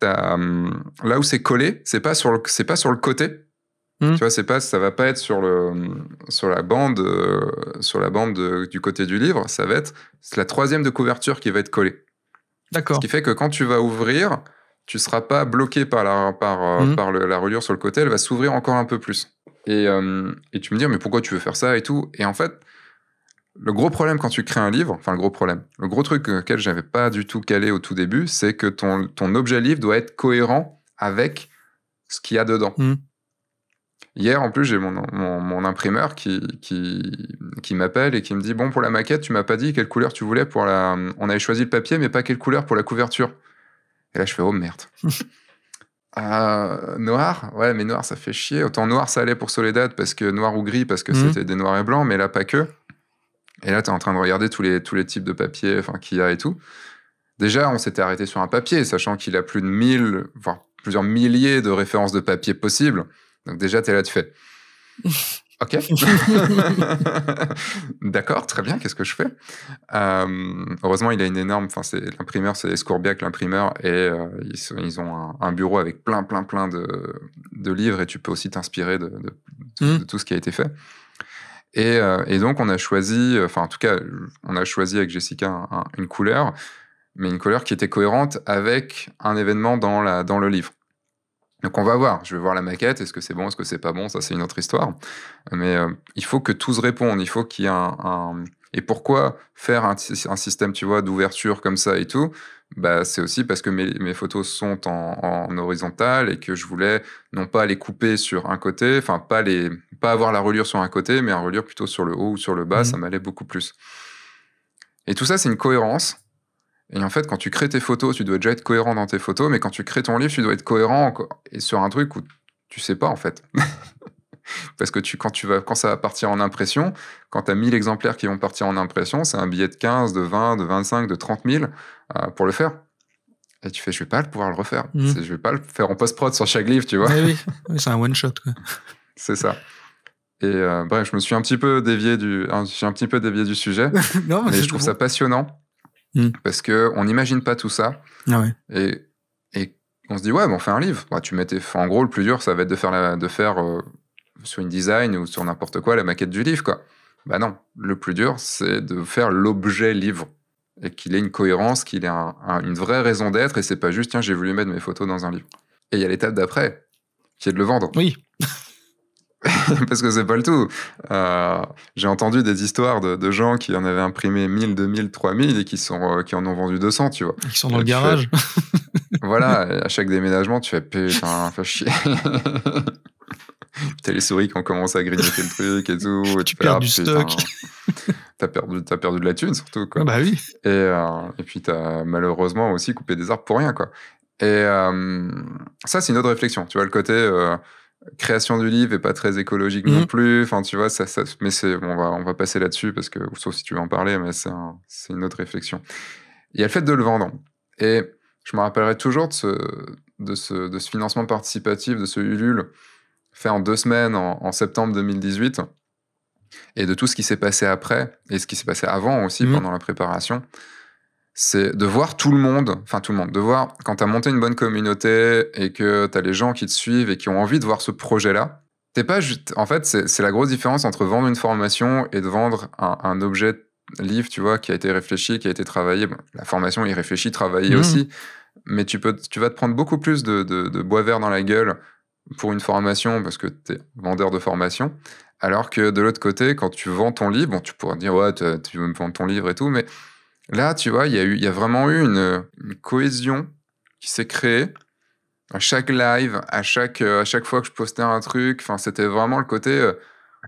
là où c'est collé, c'est pas sur le, c'est pas sur le côté. Hmm. Tu vois, c'est pas, ça va pas être sur le, sur la bande, euh, sur la bande de- du côté du livre. Ça va être c'est la troisième de couverture qui va être collée. D'accord. Ce qui fait que quand tu vas ouvrir, tu seras pas bloqué par la, par, euh, Mhm. par le- la relure sur le côté, elle va s'ouvrir encore un peu plus. Et, euh, et tu me dis, mais pourquoi tu veux faire ça et tout? Et en fait, le gros problème quand tu crées un livre, enfin le gros problème, le gros truc auquel j'avais pas du tout calé au tout début, c'est que ton, ton objet livre doit être cohérent avec ce qu'il y a dedans. Mhm. Hier, en plus, j'ai mon, mon, mon imprimeur qui, qui, qui m'appelle et qui me dit Bon, pour la maquette, tu m'as pas dit quelle couleur tu voulais pour la. On avait choisi le papier, mais pas quelle couleur pour la couverture. Et là, je fais Oh merde. [laughs] Euh, noir? Ouais, mais noir, ça fait chier. Autant noir, ça allait pour Soledad, parce que noir ou gris, parce que Mhm. c'était des noirs et blancs, mais là, pas que. Et là, tu es en train de regarder tous les, tous les types de papier qu'il y a et tout. Déjà, on s'était arrêté sur un papier, sachant qu'il a plus de 1000, voire plusieurs milliers de références de papier possibles. Donc déjà, tu es là, tu fais [laughs] Ok. [laughs] D'accord, très bien. Qu'est-ce que je fais? Euh, Heureusement, il a une énorme. Enfin, c'est l'imprimeur, c'est Scourbiac, l'imprimeur, et euh, ils, ont un, bureau avec plein, plein, plein de, de livres, et tu peux aussi t'inspirer de, de, mmh. tout ce qui a été fait. Et, euh, et, donc, on a choisi, enfin, en tout cas, on a choisi avec Jessica une couleur, mais une couleur qui était cohérente avec un événement dans, la, dans le livre. Donc on va voir, je vais voir la maquette, est-ce que c'est bon, est-ce que c'est pas bon, ça c'est une autre histoire. Mais euh, il faut que tout se réponde, il faut qu'il y ait un, Et pourquoi faire un, système, tu vois, d'ouverture comme ça et tout? Bah, C'est aussi parce que mes, mes photos sont en, en, horizontal et que je voulais non pas les couper sur un côté, enfin pas, les, pas avoir la reliure sur un côté, mais un reliure plutôt sur le haut ou sur le bas, mmh. ça m'allait beaucoup plus. Et tout ça, c'est une cohérence et en fait, quand tu crées tes photos, tu dois déjà être cohérent dans tes photos, mais quand tu crées ton livre, tu dois être cohérent et sur un truc où tu sais pas en fait. [laughs] Parce que tu, quand, tu vas, quand ça va partir en impression, quand tu as 1000 exemplaires qui vont partir en impression, c'est un billet de 15, de 20, de 25, de 30 000 euh, pour le faire. Et tu fais, je vais pas pouvoir le refaire. Mmh. Je vais pas le faire en post-prod sur chaque livre, tu vois. oui, [laughs] oui. c'est un one-shot. c'est ça. Et euh, bref, je me suis un petit peu dévié du, un, un petit peu dévié du sujet, [laughs] non, mais, je trouve ça passionnant Hmm. Parce que on n'imagine pas tout ça. Ah et, et, on se dit, ouais, bon, on fait un livre. Bah, tu mettais, en gros, le plus dur, ça va être de faire, de faire euh, sur une design ou sur n'importe quoi la maquette du livre. Quoi. Bah non, le plus dur, c'est de faire l'objet livre et qu'il ait une cohérence, qu'il ait une vraie raison d'être et c'est pas juste, tiens, j'ai voulu mettre mes photos dans un livre. Et il y a l'étape d'après, qui est de le vendre. Oui. [laughs] parce que c'est pas le tout. Euh, j'ai entendu des histoires de, gens qui en avaient imprimé 1000, 2000, 3000 et qui, sont, euh, qui en ont vendu 200, tu vois. Ils sont dans le garage. [laughs] voilà, à chaque déménagement, tu fais putain, fais chier. [laughs] T'as les souris qui ont commencé à grignoter le truc et tout. tu perds du stock. T'as perdu, as perdu de la thune surtout. Quoi. Ah bah oui. Et, euh, et puis t'as malheureusement aussi coupé des arbres pour rien. quoi. Et ça, c'est une autre réflexion. Tu vois, le côté création du livre est pas très écologique non mhm. plus. Enfin, tu vois, ça, ça mais c'est, on va, on va passer là-dessus parce que, sauf si tu veux en parler, mais c'est, c'est une autre réflexion. Il y a le fait de le vendre. Et je me rappellerai toujours de ce, de ce, de ce financement participatif, de ce Ulule, fait en deux semaines en, septembre 2018, et de tout ce qui s'est passé après, et ce qui s'est passé avant aussi, mhm. pendant la préparation c'est de voir tout le monde, enfin tout le monde, de voir quand tu as monté une bonne communauté et que tu as les gens qui te suivent et qui ont envie de voir ce projet-là. T'es pas juste. En fait, c'est la grosse différence entre vendre une formation et de vendre un, objet livre, tu vois, qui a été réfléchi, qui a été travaillé. la formation est réfléchie, travaillée mmh. aussi, mais tu, peux, tu vas te prendre beaucoup plus de, de, bois vert dans la gueule pour une formation parce que tu es vendeur de formation. Alors que de l'autre côté, quand tu vends ton livre, bon, tu pourrais dire, ouais, tu veux me vendre ton livre et tout, mais Là, tu vois, il y, a y a vraiment eu une, cohésion qui s'est créée à chaque live, à chaque, euh, à chaque fois que je postais un truc. Enfin, c'était vraiment le côté euh,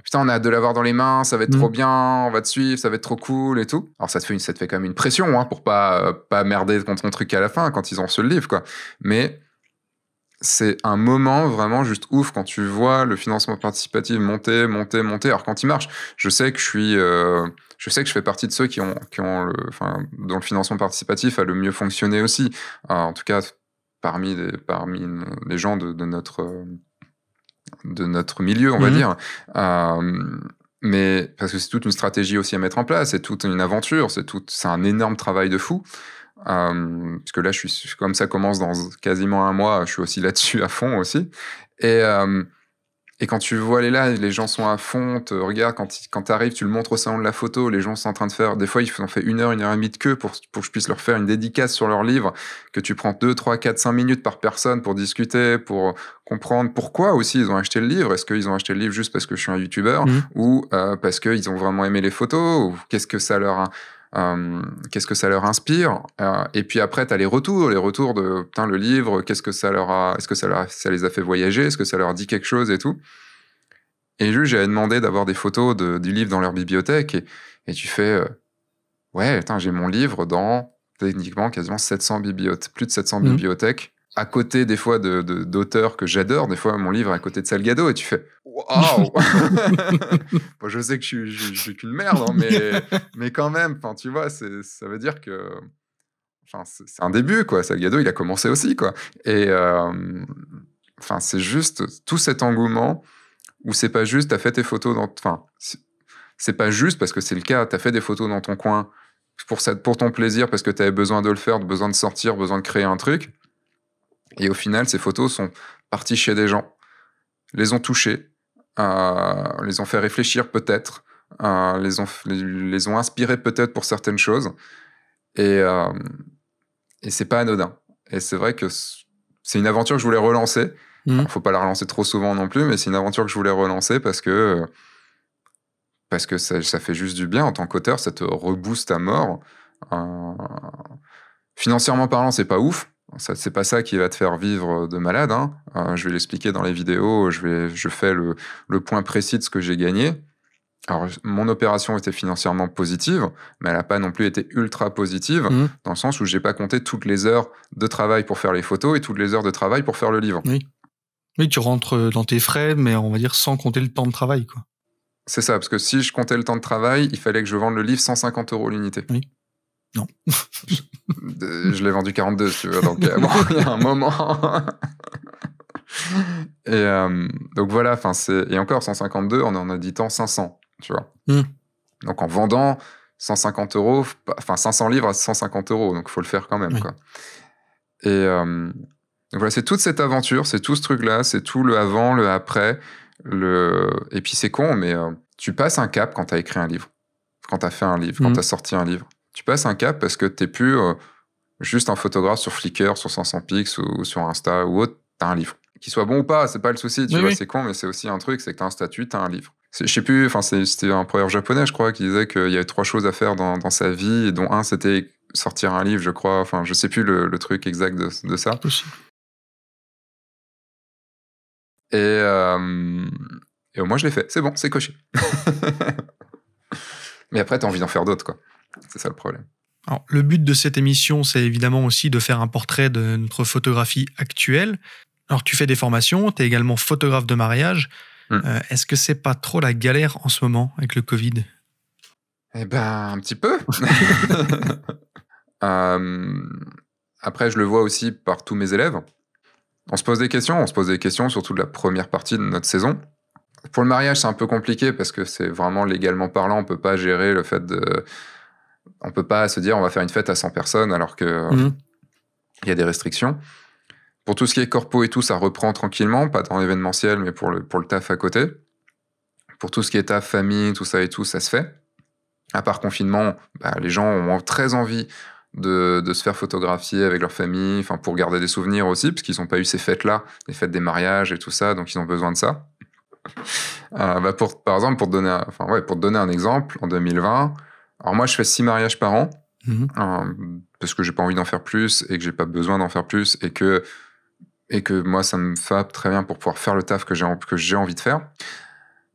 putain, on a hâte de l'avoir dans les mains, ça va être trop mmh. bien, on va te suivre, ça va être trop cool et tout. Alors, ça te fait, une, ça te fait quand même une pression hein, pour pas, euh, pas merder contre ton truc à la fin quand ils ont reçu le livre, quoi. Mais c'est un moment vraiment juste ouf quand tu vois le financement participatif monter, monter, monter. Alors, quand il marche, je sais que je suis je sais que je fais partie de ceux qui ont, qui ont le, enfin, dont le financement participatif a le mieux fonctionné aussi. Euh, en tout cas, parmi les, parmi les gens de, notre, de notre milieu, on va mhm. dire. Euh, mais parce que c'est toute une stratégie aussi à mettre en place, c'est toute une aventure, c'est tout, c'est un énorme travail de fou. Euh, parce que là, je suis comme ça commence dans quasiment un mois, je suis aussi là-dessus à fond aussi. Et euh, et quand tu vois les lives, les gens sont à fond, te regarde, quand, quand tu arrives, tu le montres au salon de la photo, les gens sont en train de faire, des fois, ils ont fait une heure, une heure et demie de queue pour, pour que je puisse leur faire une dédicace sur leur livre, que tu prends deux, trois, quatre, cinq minutes par personne pour discuter, pour comprendre pourquoi aussi ils ont acheté le livre. Est-ce qu'ils ont acheté le livre juste parce que je suis un youtubeur mmh. ou euh, parce qu'ils ont vraiment aimé les photos ou qu'est-ce que ça leur a euh, qu'est-ce que ça leur inspire? Euh, Et puis après, tu as les retours, les retours de putain, le livre, qu'est-ce que ça leur a, est-ce que ça, leur ça les a fait voyager, est-ce que ça leur dit quelque chose et tout? Et juste, j'avais demandé d'avoir des photos de, du livre dans leur bibliothèque et, et tu fais, euh, ouais, j'ai mon livre dans techniquement quasiment 700 bibliothèques, plus de 700 mmh. bibliothèques à côté des fois d'auteurs de, d'auteurs que j'adore, des fois mon livre à côté de Salgado, et tu fais Waouh [laughs] Bon, Je sais que je suis, je, je suis qu'une merde, hein, mais, [laughs] mais quand même, enfin, tu vois, ça veut dire que. Enfin, c'est un début, quoi. Salgado, il a commencé aussi, quoi. Et. euh, Enfin, c'est juste tout cet engouement où c'est pas juste, t'as fait tes photos dans. Enfin, c'est- pas juste parce que c'est le cas, t'as fait des photos dans ton coin pour, ça, pour ton plaisir, parce que t'avais besoin de le faire, besoin de sortir, besoin de créer un truc. Et au final, ces photos sont parties chez des gens, les ont touchés, les ont fait réfléchir peut-être, euh, les, ont, les, les ont inspirés peut-être pour certaines choses. Et, euh, et c'est pas anodin. Et c'est vrai que c'est une aventure que je voulais relancer. Mhm. Faut pas la relancer trop souvent non plus, mais c'est une aventure que je voulais relancer parce que euh, parce que ça, ça fait juste du bien en tant qu'auteur, ça te rebooste à mort. Euh, financièrement parlant, c'est pas ouf. Ça, c'est pas ça qui va te faire vivre de malade. hein. Euh, je vais l'expliquer dans les vidéos. Je vais, je fais le, le point précis de ce que j'ai gagné. Alors, mon opération était financièrement positive, mais elle n'a pas non plus été ultra positive, Mhm. dans le sens où j'ai pas compté toutes les heures de travail pour faire les photos et toutes les heures de travail pour faire le livre. Oui, tu rentres euh, dans tes frais, mais on va dire sans compter le temps de travail, quoi. C'est ça, parce que si je comptais le temps de travail, il fallait que je vende le livre 150 euros l'unité. Oui. Non. [laughs] Je l'ai vendu 42, si tu veux. Donc, euh, [laughs] bon, il y a un moment. [laughs] et euh, donc voilà, enfin, c'est et encore 152 en en éditant 500, tu vois. Mm. Donc en vendant 150 euros, enfin 500 livres à 150 euros, donc il faut le faire quand même, Oui. quoi. Et euh, donc voilà, c'est toute cette aventure, c'est tout ce truc-là, c'est tout le avant, le après, le et puis c'est con, mais euh, tu passes un cap quand tu as écrit un livre, quand tu as fait un livre, quand Mhm. tu as sorti un livre. Tu passes un cap parce que t'es plus euh, juste un photographe sur Flickr, sur 500 pix ou, ou sur Insta ou autre, t'as un livre. Qu'il soit bon ou pas, c'est pas le souci, tu Oui, vois, oui. c'est con, mais c'est aussi un truc, c'est que t'as un statut, t'as un livre. Je sais plus, enfin, c'était un proverbe japonais, je crois, qui disait qu'il y avait trois choses à faire dans, dans sa vie, et dont un, c'était sortir un livre, je crois. Enfin, je sais plus le, le truc exact de, de ça. Et, euh, et moi, je l'ai fait. C'est bon, c'est coché. [laughs] mais après, t'as envie d'en faire d'autres, quoi. C'est ça le problème. Alors, le but de cette émission, c'est évidemment aussi de faire un portrait de notre photographie actuelle. Alors, tu fais des formations, tu es également photographe de mariage. Hmm. Euh, Est-ce que c'est pas trop la galère en ce moment avec le Covid? Eh ben, un petit peu. [laughs] Euh, après, je le vois aussi par tous mes élèves. On se pose des questions, on se pose des questions surtout de la première partie de notre saison. Pour le mariage, c'est un peu compliqué parce que c'est vraiment légalement parlant, on peut pas gérer le fait de. On peut pas se dire on va faire une fête à 100 personnes alors que Mhm. il y a des restrictions. Pour tout ce qui est corpo et tout, ça reprend tranquillement, pas dans l'événementiel, mais pour le, pour le taf à côté. Pour tout ce qui est taf, famille, tout ça et tout, ça se fait. À part confinement, bah, les gens ont très envie de, de se faire photographier avec leur famille, enfin pour garder des souvenirs aussi, parce qu'ils n'ont pas eu ces fêtes-là, les fêtes des mariages et tout ça, donc ils ont besoin de ça. Euh, bah, pour, par exemple, pour te, donner enfin, ouais, pour te donner un exemple, en 2020, alors moi je fais six mariages par an, Mhm. euh, parce que j'ai pas envie d'en faire plus et que j'ai pas besoin d'en faire plus et que et que moi ça me va très bien pour pouvoir faire le taf que j'ai que j'ai envie de faire.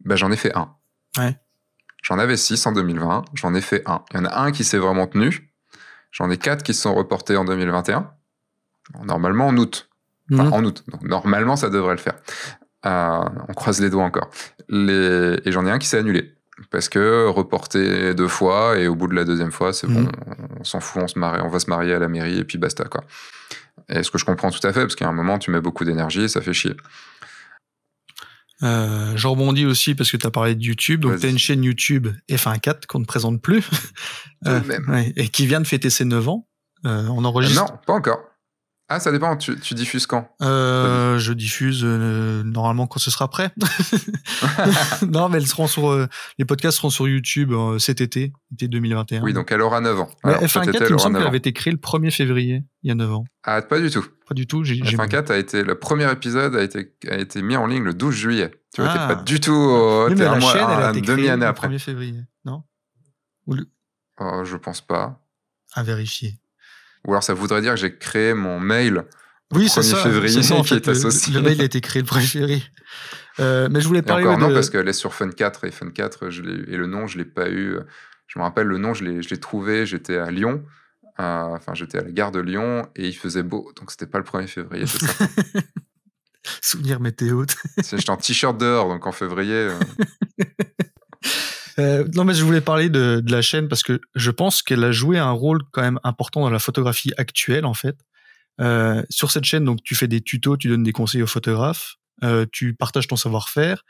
Bah, j'en ai fait un. Ouais. J'en avais six en 2020, j'en ai fait un. Il y en a un qui s'est vraiment tenu. J'en ai quatre qui se sont reportés en 2021. Normalement en août. Enfin, Mhm. en août. Donc normalement ça devrait le faire. Euh, on croise les doigts encore. Les... Et j'en ai un qui s'est annulé. Parce que reporté deux fois et au bout de la deuxième fois, c'est Mhm. bon, on s'en fout, on, se marie, on va se marier à la mairie et puis basta quoi. Et ce que je comprends tout à fait, parce qu'à un moment tu mets beaucoup d'énergie et ça fait chier. Euh, je rebondis aussi parce que tu as parlé de YouTube. Donc, tu as une chaîne YouTube F1.4 qu'on ne présente plus. Ouais, et qui vient de fêter ses 9 ans. Euh, on enregistre. non, pas encore. Ah, ça dépend, tu, tu diffuses quand? Euh, je diffuse euh, normalement quand ce sera prêt. [laughs] non, mais elles seront sur, euh, les podcasts seront sur YouTube euh, cet été, été 2021. Oui, donc elle aura 9 ans. Mais Alors, F1.4, peut-être elle il me semble 9 qu'elle avait été créée le 1er février, il y a 9 ans. Ah, pas du tout. Pas du tout. J'ai, j'ai- F1.4 a été, le premier épisode a été, a été mis en ligne le 12 juillet. Tu vois, Ah. t'es pas du tout, au- t'es mais un la mois, chaîne, elle a un été créée le après. 1er février, non? Ou le- Oh, je pense pas. À vérifier. Ou alors ça voudrait dire que j'ai créé mon mail. Oui, c'est 1er ça. février ça, en qui fait, est le- associé. Le, mail a été créé le 1er février. Euh, mais je voulais Et parler encore ouais, non, de... parce qu'elle est sur Fun 4 et Fun 4, je l'ai- et le nom, je l'ai pas eu. Je me rappelle, le nom, je l'ai trouvé, j'étais à Lyon. euh, Enfin, j'étais à la gare de Lyon et il faisait beau, donc c'était pas le 1er février, ça. [laughs] Souvenir météo. J'étais en t-shirt dehors, donc en février. euh, [laughs] Euh, non, mais je voulais parler de, de la chaîne parce que je pense qu'elle a joué un rôle quand même important dans la photographie actuelle, en fait. Euh, sur cette chaîne, donc, tu fais des tutos, tu donnes des conseils aux photographes, euh, tu partages ton savoir-faire.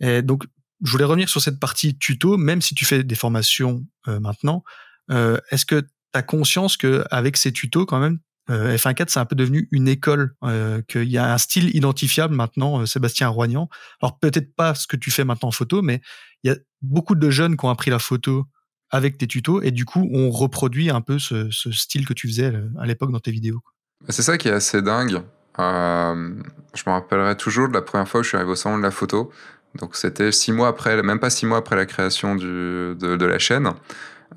Et donc, je voulais revenir sur cette partie tuto, même si tu fais des formations euh, maintenant. Euh, Est-ce que tu as conscience que avec ces tutos, quand même, euh, F1.4, c'est un peu devenu une école, euh, qu'il y a un style identifiable maintenant, euh, Sébastien Roignan? Alors, peut-être pas ce que tu fais maintenant en photo, mais il y a beaucoup de jeunes qui ont appris la photo avec tes tutos et du coup on reproduit un peu ce, style que tu faisais euh, à l'époque dans tes vidéos. C'est ça qui est assez dingue. Euh, je me rappellerai toujours de la première fois où je suis arrivé au salon de la photo. Donc c'était six mois après, même pas six mois après la création de, la chaîne.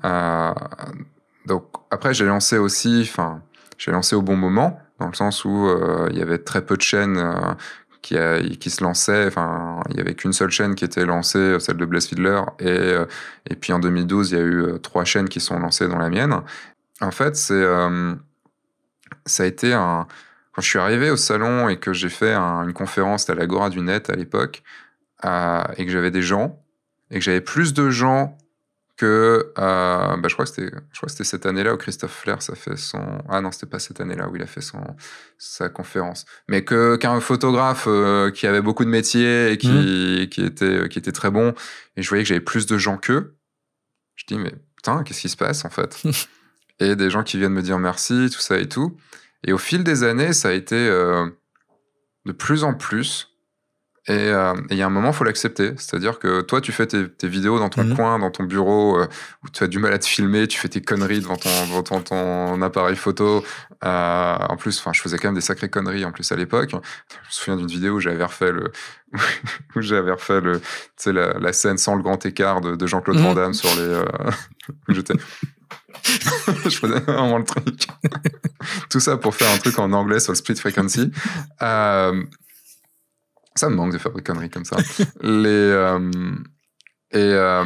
Euh, donc après j'ai lancé aussi, enfin j'ai lancé au bon moment dans le sens où il y avait très peu de chaînes qui, se lançaient. Enfin il y avait qu'une seule chaîne qui était lancée, celle de Blaise Fiedler, et euh, et puis en 2012 il y a eu euh, trois chaînes qui sont lancées dans la mienne. En fait c'est euh, ça a été un quand je suis arrivé au salon et que j'ai fait un- une conférence à l'Agora du Net à l'époque, et que j'avais des gens, et que j'avais plus de gens que. euh, bah, je crois que c'était je crois que c'était cette année-là où Christophe Flair ça fait son. Ah non, c'était pas cette année-là où il a fait son, sa conférence. Mais que qu'un photographe euh, qui avait beaucoup de métiers et qui, qui, était, qui était très bon, et je voyais que j'avais plus de gens qu'eux. Je dis, mais putain, qu'est-ce qui se passe en fait? [laughs] Et des gens qui viennent me dire merci, tout ça et tout. Et au fil des années, ça a été euh, de plus en plus. Et euh, et il y a un moment, faut l'accepter. C'est-à-dire que toi, tu fais tes, tes vidéos dans ton Mhm. coin, dans ton bureau, euh, où tu as du mal à te filmer, tu fais tes conneries devant ton, devant ton, ton appareil photo. Euh, en plus, enfin, je faisais quand même des sacrées conneries en plus à l'époque. Je me souviens d'une vidéo où j'avais refait le, [laughs] où j'avais refait le, tu sais, la, la scène sans le grand écart de, de Jean-Claude Mhm. Van Damme sur les, [laughs] j'étais. [laughs] je faisais vraiment le truc. Tout ça pour faire un truc en anglais sur le split frequency. Euh, ça me manque de faire des conneries comme ça. Les, euh, et euh,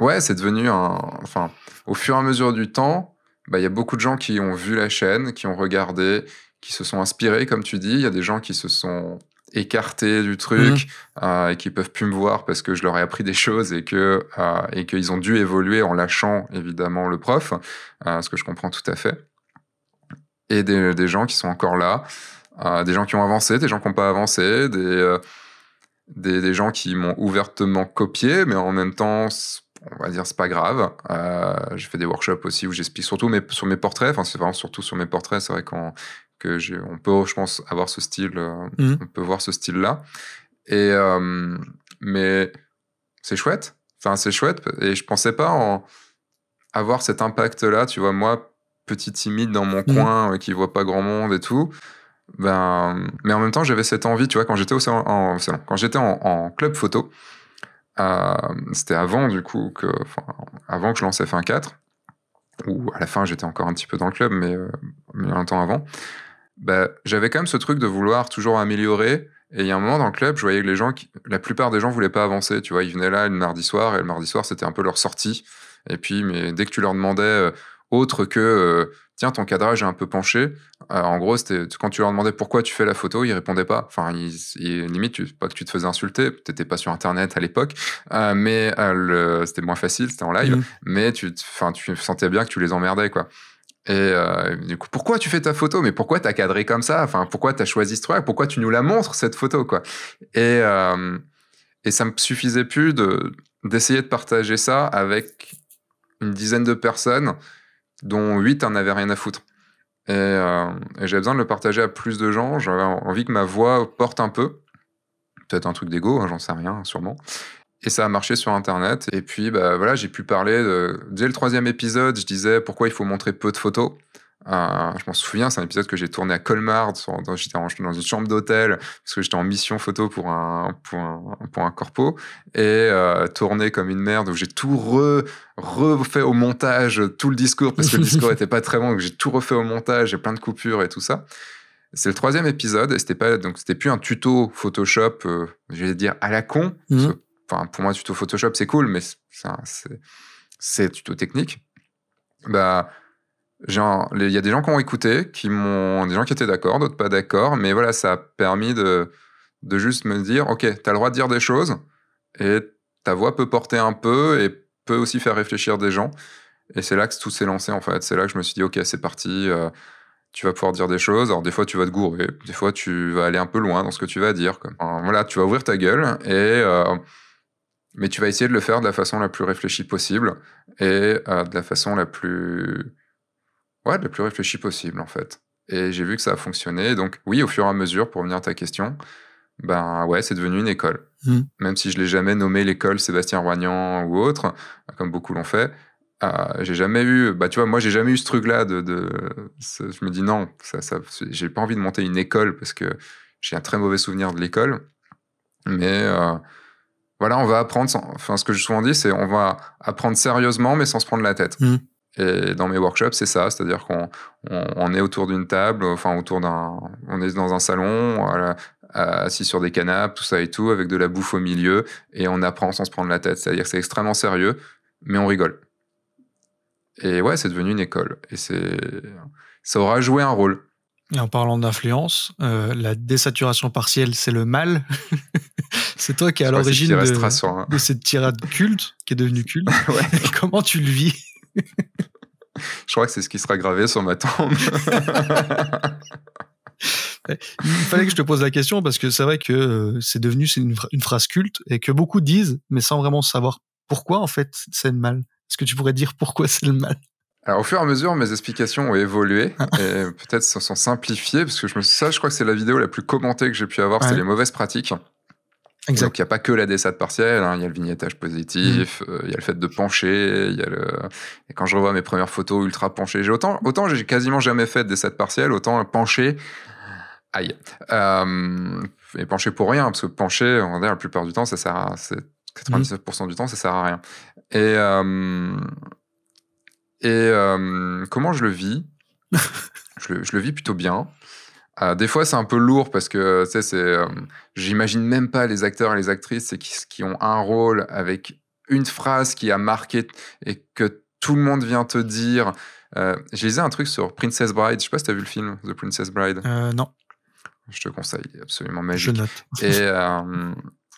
ouais, c'est devenu un. Enfin, au fur et à mesure du temps, bah, il y a beaucoup de gens qui ont vu la chaîne, qui ont regardé, qui se sont inspirés, comme tu dis. Il y a des gens qui se sont écartés du truc euh, et qui peuvent plus me voir parce que je leur ai appris des choses et que euh, et qu'ils ont dû évoluer en lâchant évidemment le prof, euh, ce que je comprends tout à fait. Et des, des gens qui sont encore là, des gens qui ont avancé, des gens qui n'ont pas avancé, des, euh, des, des gens qui m'ont ouvertement copié, mais en même temps, on va dire, c'est pas grave. Euh, j'ai fait des workshops aussi où j'explique surtout mes, sur mes portraits, enfin, c'est vraiment surtout sur mes portraits, c'est vrai qu'on que j'ai- on peut, je pense, avoir ce style, euh, Mhm. on peut voir ce style-là. Et, euh, mais c'est chouette. Enfin, c'est chouette. Et je pensais pas en avoir cet impact-là. Tu vois, moi, petit timide dans mon Mhm. coin, qui voit pas grand monde et tout. Ben, mais en même temps, j'avais cette envie, tu vois, quand j'étais au salon, en, quand j'étais en, club photo, euh, c'était avant du coup avant que je lance F1 4, ou à la fin j'étais encore un petit peu dans le club, mais, euh, mais longtemps avant. Ben, j'avais quand même ce truc de vouloir toujours améliorer. Et il y a un moment dans le club, je voyais que les gens, la plupart des gens voulaient pas avancer. Tu vois, ils venaient là le mardi soir et le mardi soir c'était un peu leur sortie. Et puis, mais dès que tu leur demandais euh, autre que euh, tiens ton cadrage est un peu penché, euh, en gros c'était quand tu leur demandais pourquoi tu fais la photo, ils répondaient pas. Enfin, ils, ils- limite tu- pas que tu te faisais insulter, t'étais pas sur internet à l'époque, euh, mais c'était moins facile, c'était en live, Mhm. mais tu, enfin tu sentais bien que tu les emmerdais quoi. Et euh, du coup, pourquoi tu fais ta photo? Mais pourquoi t'as cadré comme ça? Enfin, pourquoi t'as choisi ce truc Pourquoi tu nous la montres cette photo quoi? Et euh, et ça me suffisait plus de d'essayer de partager ça avec une dizaine de personnes, dont huit en avaient rien à foutre. Et, euh, et j'avais besoin de le partager à plus de gens. J'avais envie que ma voix porte un peu. Peut-être un truc d'ego, hein, j'en sais rien, sûrement. Et ça a marché sur Internet. Et puis, bah, voilà, j'ai pu parler. Dès le troisième épisode, je disais pourquoi il faut montrer peu de photos. Euh, je m'en souviens, c'est un épisode que j'ai tourné à Colmar. J'étais dans une chambre d'hôtel parce que j'étais en mission photo pour un, pour un, pour un corpo et euh, tourné comme une merde où j'ai tout re, refait au montage, tout le discours parce que le discours [laughs] était pas très bon. donc J'ai tout refait au montage, j'ai plein de coupures et tout ça. C'est le troisième épisode et c'était pas donc c'était plus un tuto Photoshop, euh, je vais dire à la con. Enfin, pour moi, tuto Photoshop c'est cool, mais c'est tuto technique. Bah il y a des gens qui ont écouté, qui m'ont, des gens qui étaient d'accord, d'autres pas d'accord, mais voilà, ça a permis de, de juste me dire, ok, t'as le droit de dire des choses, et ta voix peut porter un peu et peut aussi faire réfléchir des gens. Et c'est là que tout s'est lancé en fait. C'est là que je me suis dit, ok, c'est parti. euh, tu vas pouvoir dire des choses. Alors des fois, tu vas te gourer. Des fois, tu vas aller un peu loin dans ce que tu vas dire. quoi. Voilà, tu vas ouvrir ta gueule et euh, mais tu vas essayer de le faire de la façon la plus réfléchie possible et euh, de la façon la plus ouais, la plus réfléchie possible en fait. Et j'ai vu que ça a fonctionné. Donc oui, au fur et à mesure, pour venir à ta question, ben ouais, c'est devenu une école. Mm. Même si je l'ai jamais nommé l'école Sébastien Roignan ou autre, comme beaucoup l'ont fait. euh, j'ai jamais eu, bah tu vois, moi j'ai jamais eu ce truc-là de, je me dis non, ça, ça, j'ai pas envie de monter une école parce que j'ai un très mauvais souvenir de l'école, mais euh, voilà, on va apprendre, sans- enfin ce que je souvent dis, c'est on va apprendre sérieusement mais sans se prendre la tête. Mhm. Et dans mes workshops, c'est ça, c'est-à-dire qu'on on, on est autour d'une table, enfin autour d'un, on est dans un salon, voilà, assis sur des canapes, tout ça et tout, avec de la bouffe au milieu, et on apprend sans se prendre la tête. C'est-à-dire que c'est extrêmement sérieux, mais on rigole. Et ouais, c'est devenu une école. Et c'est, ça aura joué un rôle. Et en parlant d'influence, euh, la désaturation partielle, c'est le mal. [laughs] c'est toi qui es à l'origine de, un- de cette tirade culte, qui est devenue culte. [laughs] Ouais. Comment tu le vis? [laughs] Je crois que c'est ce qui sera gravé sur ma tombe. [laughs] Il fallait que je te pose la question parce que c'est vrai que euh, c'est devenu une, une phrase culte et que beaucoup disent, mais sans vraiment savoir pourquoi en fait c'est le mal. Est-ce que tu pourrais dire pourquoi c'est le mal? Alors, au fur et à mesure, mes explications ont évolué et peut-être se sont simplifiées parce que je me ça, je crois que c'est la vidéo la plus commentée que j'ai pu avoir, c'est les mauvaises pratiques. Exact. Donc, il n'y a pas que la dessade partielle, hein, il y a le vignettage positif, euh, il y a le fait de pencher, il y a le. Et quand je revois mes premières photos ultra penchées, j'ai autant, autant j'ai quasiment jamais fait de dessade partielle, autant pencher. Aïe. Euh, et pencher pour rien, parce que pencher, on va dire, la plupart du temps, ça sert à. c'est 99% du temps, ça sert à rien. Et. euh, et comment je le vis? Je, le, je le vis plutôt bien. Euh, des fois, c'est un peu lourd parce que, tu sais, euh, J'imagine même pas les acteurs et les actrices qui, qui ont un rôle avec une phrase qui a marqué et que tout le monde vient te dire. Euh, J'ai lisé un truc sur Princess Bride. Je sais pas si tu as vu le film The Princess Bride. Euh, non, Je te conseille, absolument je magique. note. Et, [laughs] euh,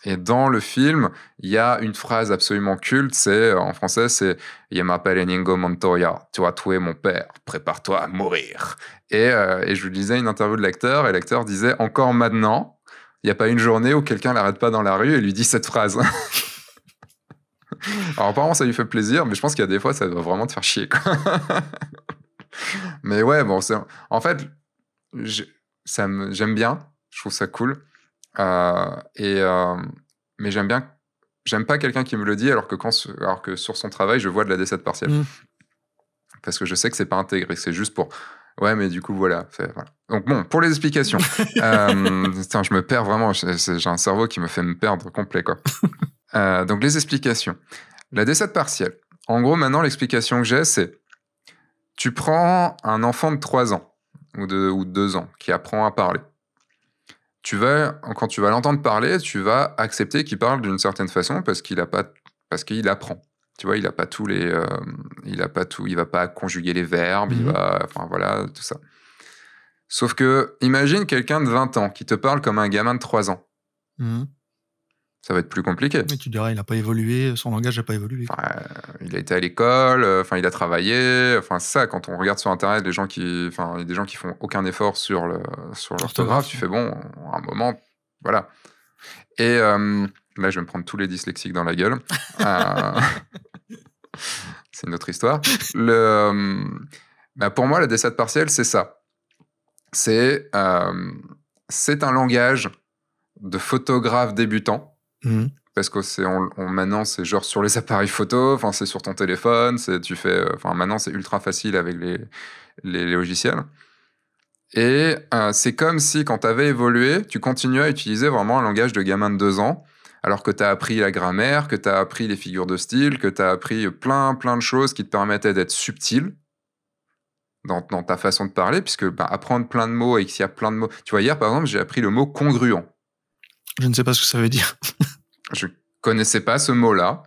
et dans le film, il y a une phrase absolument culte, c'est en français, c'est Je m'appelle Inigo Montoya, tu as tué mon père, prépare-toi à mourir. Et, euh, et je lisais une interview de l'acteur, et l'acteur disait Encore maintenant, il n'y a pas une journée où quelqu'un l'arrête pas dans la rue et lui dit cette phrase. [laughs] Alors apparemment, ça lui fait plaisir, mais je pense qu'il y a des fois, ça doit vraiment te faire chier. [laughs] mais ouais, bon, en fait, j'aime bien, je trouve ça cool. Euh, et, euh, mais j'aime bien, j'aime pas quelqu'un qui me le dit alors que, quand, alors que sur son travail, je vois de la décette partielle. Mm. Parce que je sais que c'est pas intégré, c'est juste pour. Ouais, mais du coup, voilà. Donc, bon, pour les explications. [laughs] euh, putain, je me perds vraiment. J'ai un cerveau qui me fait me perdre complet, quoi. [laughs] Euh, donc, les explications. La décette partielle. En gros, maintenant, l'explication que j'ai, c'est tu prends un enfant de 3 ans ou de, ou de 2 ans qui apprend à parler. Tu vas, quand tu vas l'entendre parler, tu vas accepter qu'il parle d'une certaine façon parce qu'il a pas, parce qu'il apprend. Tu vois, il a pas tous les, euh, il a pas tout, il va pas conjuguer les verbes, il Mhm. va, enfin voilà, tout ça. Sauf que, imagine quelqu'un de 20 ans qui te parle comme un gamin de 3 ans. Mhm. Ça va être plus compliqué. Mais tu diras, il n'a pas évolué, son langage n'a pas évolué. Enfin, euh, il a été à l'école, euh, enfin il a travaillé, enfin ça. Quand on regarde sur internet, les gens qui, enfin il y a des gens qui font aucun effort sur le sur l'orthographe, tu fais bon, à un moment, voilà. Et euh, là, je vais me prendre tous les dyslexiques dans la gueule. Euh, [laughs] c'est une autre histoire. Le, bah, pour moi, la décette partielle, c'est ça. C'est euh, c'est un langage de photographe débutant Mhm. parce que c'est on, maintenant c'est genre sur les [laughs] appareils photo, enfin c'est sur ton téléphone, c'est tu fais, euh, enfin maintenant c'est ultra facile avec les, logiciels. Et euh, c'est comme si quand tu avais évolué, tu continuais à utiliser vraiment un langage de gamin de deux ans, alors que tu as appris la grammaire, que tu as appris les figures de style, que tu as appris plein plein de choses qui te permettaient d'être subtil dans, dans ta façon de parler, puisque bah, apprendre plein de mots et qu'il y a plein de mots. Tu vois, hier par exemple, j'ai appris le mot congruent. Je ne sais pas ce que ça veut dire. [laughs] je connaissais pas ce mot-là.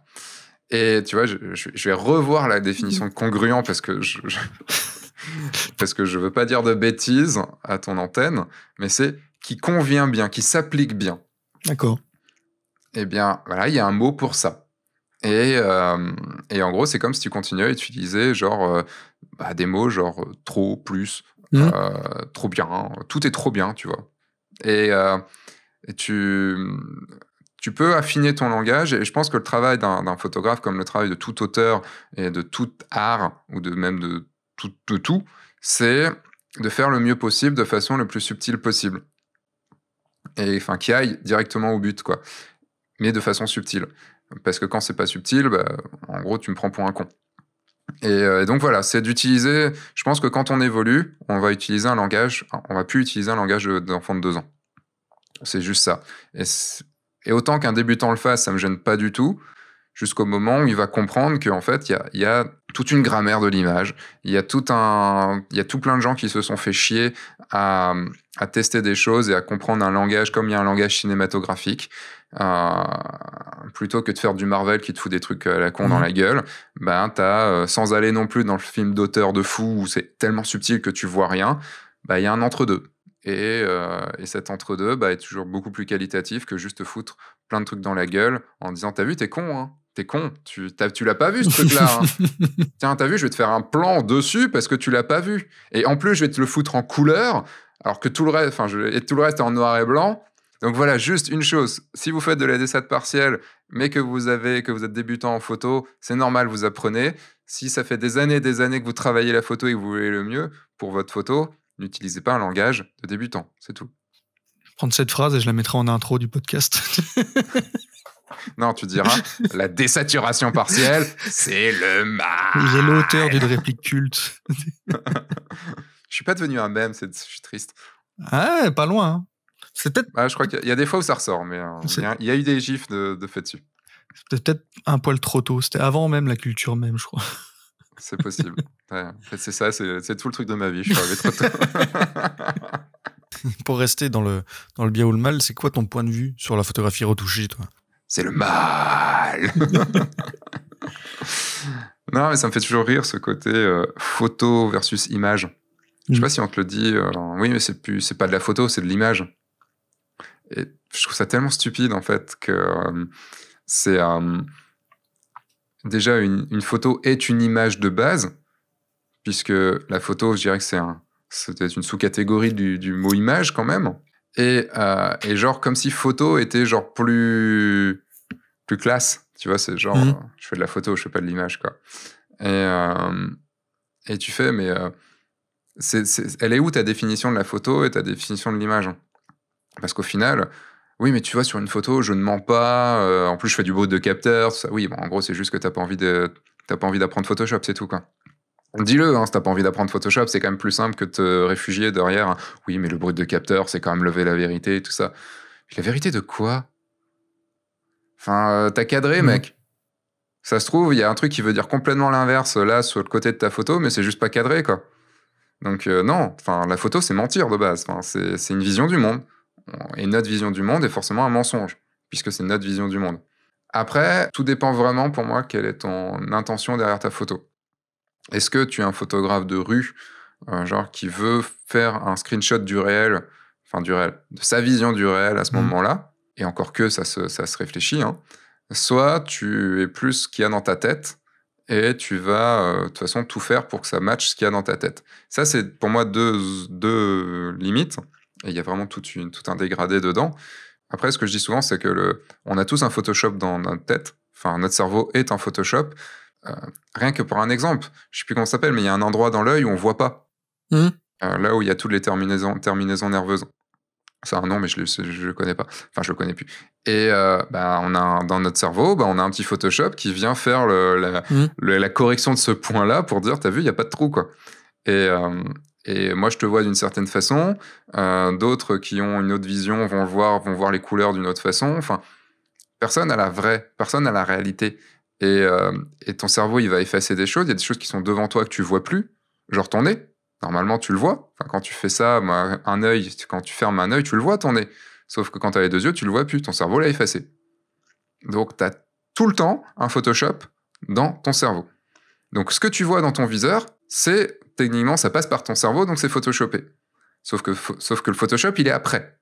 Et tu vois, je, vais revoir la définition de congruent parce que je, je- [laughs] parce que je veux pas dire de bêtises à ton antenne, mais c'est qui convient bien, qui s'applique bien. D'accord. Eh bien, voilà, il y a un mot pour ça. Et, euh, et en gros, c'est comme si tu continuais à utiliser genre euh, bah, des mots genre euh, trop, plus, euh, trop bien, tout est trop bien, tu vois. Et, et tu, tu peux affiner ton langage. Et je pense que le travail d'un photographe, comme le travail de tout auteur et de tout art, ou de même de tout, tout c'est de faire le mieux possible de façon le plus subtile possible. Et enfin, qui aille directement au but, quoi. Mais de façon subtile. Parce que quand c'est pas subtil, bah, en gros, tu me prends pour un con. Et, euh, et donc voilà, c'est d'utiliser. Je pense que quand on évolue, on va utiliser un langage. On va plus utiliser un langage de- d'enfant de deux ans. C'est juste ça. Et, autant qu'un débutant le fasse, ça me gêne pas du tout. Jusqu'au moment où il va comprendre qu'en fait, il y a, il y a toute une grammaire de l'image. Il y a tout un, il y a tout plein de gens qui se sont fait chier à, à tester des choses et à comprendre un langage comme il y a un langage cinématographique. Euh, plutôt que de faire du Marvel qui te fout des trucs à la con dans Mhm. la gueule, ben t'as, euh, sans aller non plus dans le film d'auteur de fou où c'est tellement subtil que tu vois rien, bah il y a un entre-deux. Et, euh, et cet entre-deux bah, est toujours beaucoup plus qualitatif que juste te foutre plein de trucs dans la gueule en disant T'as vu, t'es con, hein T'es con, tu, t'as- tu l'as pas vu ce truc-là. hein. [laughs] Tiens, t'as vu, je vais te faire un plan dessus parce que tu l'as pas vu. Et en plus, je vais te le foutre en couleur, alors que tout le reste, enfin, je- et tout le reste est en noir et blanc. Donc voilà, juste une chose. Si vous faites de la dessin partielle, mais que vous avez, que vous êtes débutant en photo, c'est normal, vous apprenez. Si ça fait des années, des années que vous travaillez la photo et que vous voulez le mieux pour votre photo, n'utilisez pas un langage de débutant. C'est tout. Prendre cette phrase et je la mettrai en intro du podcast. [laughs] Non, tu diras, la désaturation partielle, c'est le mal. J'ai l'auteur d'une réplique culte. [laughs] Je suis pas devenu un mème, c'est- je suis triste. Ah, pas loin. hein. C'est peut-être Ah, je crois qu'il y a- des fois où ça ressort, mais euh, il C'est- y, a- il y a eu des gifs de, de fait dessus. c'était peut-être un poil trop tôt. C'était avant même la culture même, je crois. C'est possible. [laughs] Ouais, en fait, c'est ça, c'est tout le truc de ma vie. Je suis arrivé trop tôt. [laughs] Pour rester dans le, dans le bien ou le mal, c'est quoi ton point de vue sur la photographie retouchée, toi? C'est le mal. [laughs] non, mais ça me fait toujours rire ce côté euh, photo versus image. Je sais Mm. pas si on te le dit. euh, oui, mais c'est plus, c'est pas de la photo, c'est de l'image. Et je trouve ça tellement stupide en fait que euh, c'est euh, déjà une, une photo est une image de base, puisque la photo, je dirais que c'est un, une sous-catégorie du, du mot image quand même. Et, euh, et genre comme si photo était genre plus plus classe, tu vois, c'est genre Mhm. euh, je fais de la photo, je fais pas de l'image quoi. Et euh, et tu fais mais euh, elle est où ta définition de la photo et ta définition de l'image? Parce qu'au final, oui, mais tu vois, sur une photo, je ne mens pas. euh, en plus, je fais du bruit de capteur. ça. Oui, bon, en gros, c'est juste que t'as pas envie de, t'as pas envie d'apprendre Photoshop, c'est tout, quoi. Dis-le, hein, si t'as pas envie d'apprendre Photoshop, c'est quand même plus simple que de te réfugier derrière. un, Oui, mais le bruit de capteur, c'est quand même lever la vérité et tout ça. La vérité de quoi? Enfin, euh, t'as cadré, Mhm. mec. Ça se trouve, il y a un truc qui veut dire complètement l'inverse là sur le côté de ta photo, mais c'est juste pas cadré, quoi. Donc euh, non, enfin la photo c'est mentir de base. Enfin, c'est c'est une vision du monde. Et notre vision du monde est forcément un mensonge, puisque c'est notre vision du monde. Après, tout dépend vraiment pour moi quelle est ton intention derrière ta photo. Est-ce que tu es un photographe de rue, euh, genre qui veut faire un screenshot du réel, enfin du réel, de sa vision du réel à ce Mhm. moment-là, et encore que ça se, ça se réfléchit, hein. soit tu es plus ce qu'il y a dans ta tête, et tu vas euh, de toute façon tout faire pour que ça matche ce qu'il y a dans ta tête. Ça, c'est pour moi deux, deux limites. Et il y a vraiment une, tout un dégradé dedans. Après, ce que je dis souvent, c'est que le, on a tous un Photoshop dans notre tête. Enfin, notre cerveau est un Photoshop. Euh, rien que pour un exemple, je sais plus comment ça s'appelle, mais il y a un endroit dans l'œil où on voit pas. Mhm. Euh, là où il y a toutes les terminaisons, terminaisons nerveuses. C'est un nom, mais je le, je le connais pas. Enfin, je le connais plus. Et euh, bah, on a un- dans notre cerveau, bah, on a un petit Photoshop qui vient faire le- la, le- la correction de ce point-là pour dire, t'as vu, il y a pas de trou, quoi. Et, et moi, je te vois d'une certaine façon. Euh, D'autres qui ont une autre vision vont voir, vont voir les couleurs d'une autre façon. Enfin, personne n'a la vraie, personne n'a la réalité. Et, euh, et ton cerveau, il va effacer des choses. Il y a des choses qui sont devant toi que tu vois plus, genre ton nez. Normalement, tu le vois. Quand tu fais ça, moi, un œil, quand tu fermes un œil, tu le vois ton nez. Sauf que quand tu as les deux yeux, tu le vois plus. Ton cerveau l'a effacé. Donc, tu as tout le temps un Photoshop dans ton cerveau. Donc, ce que tu vois dans ton viseur, c'est techniquement, ça passe par ton cerveau, donc c'est photoshopé. Sauf que, sauf que le Photoshop, il est après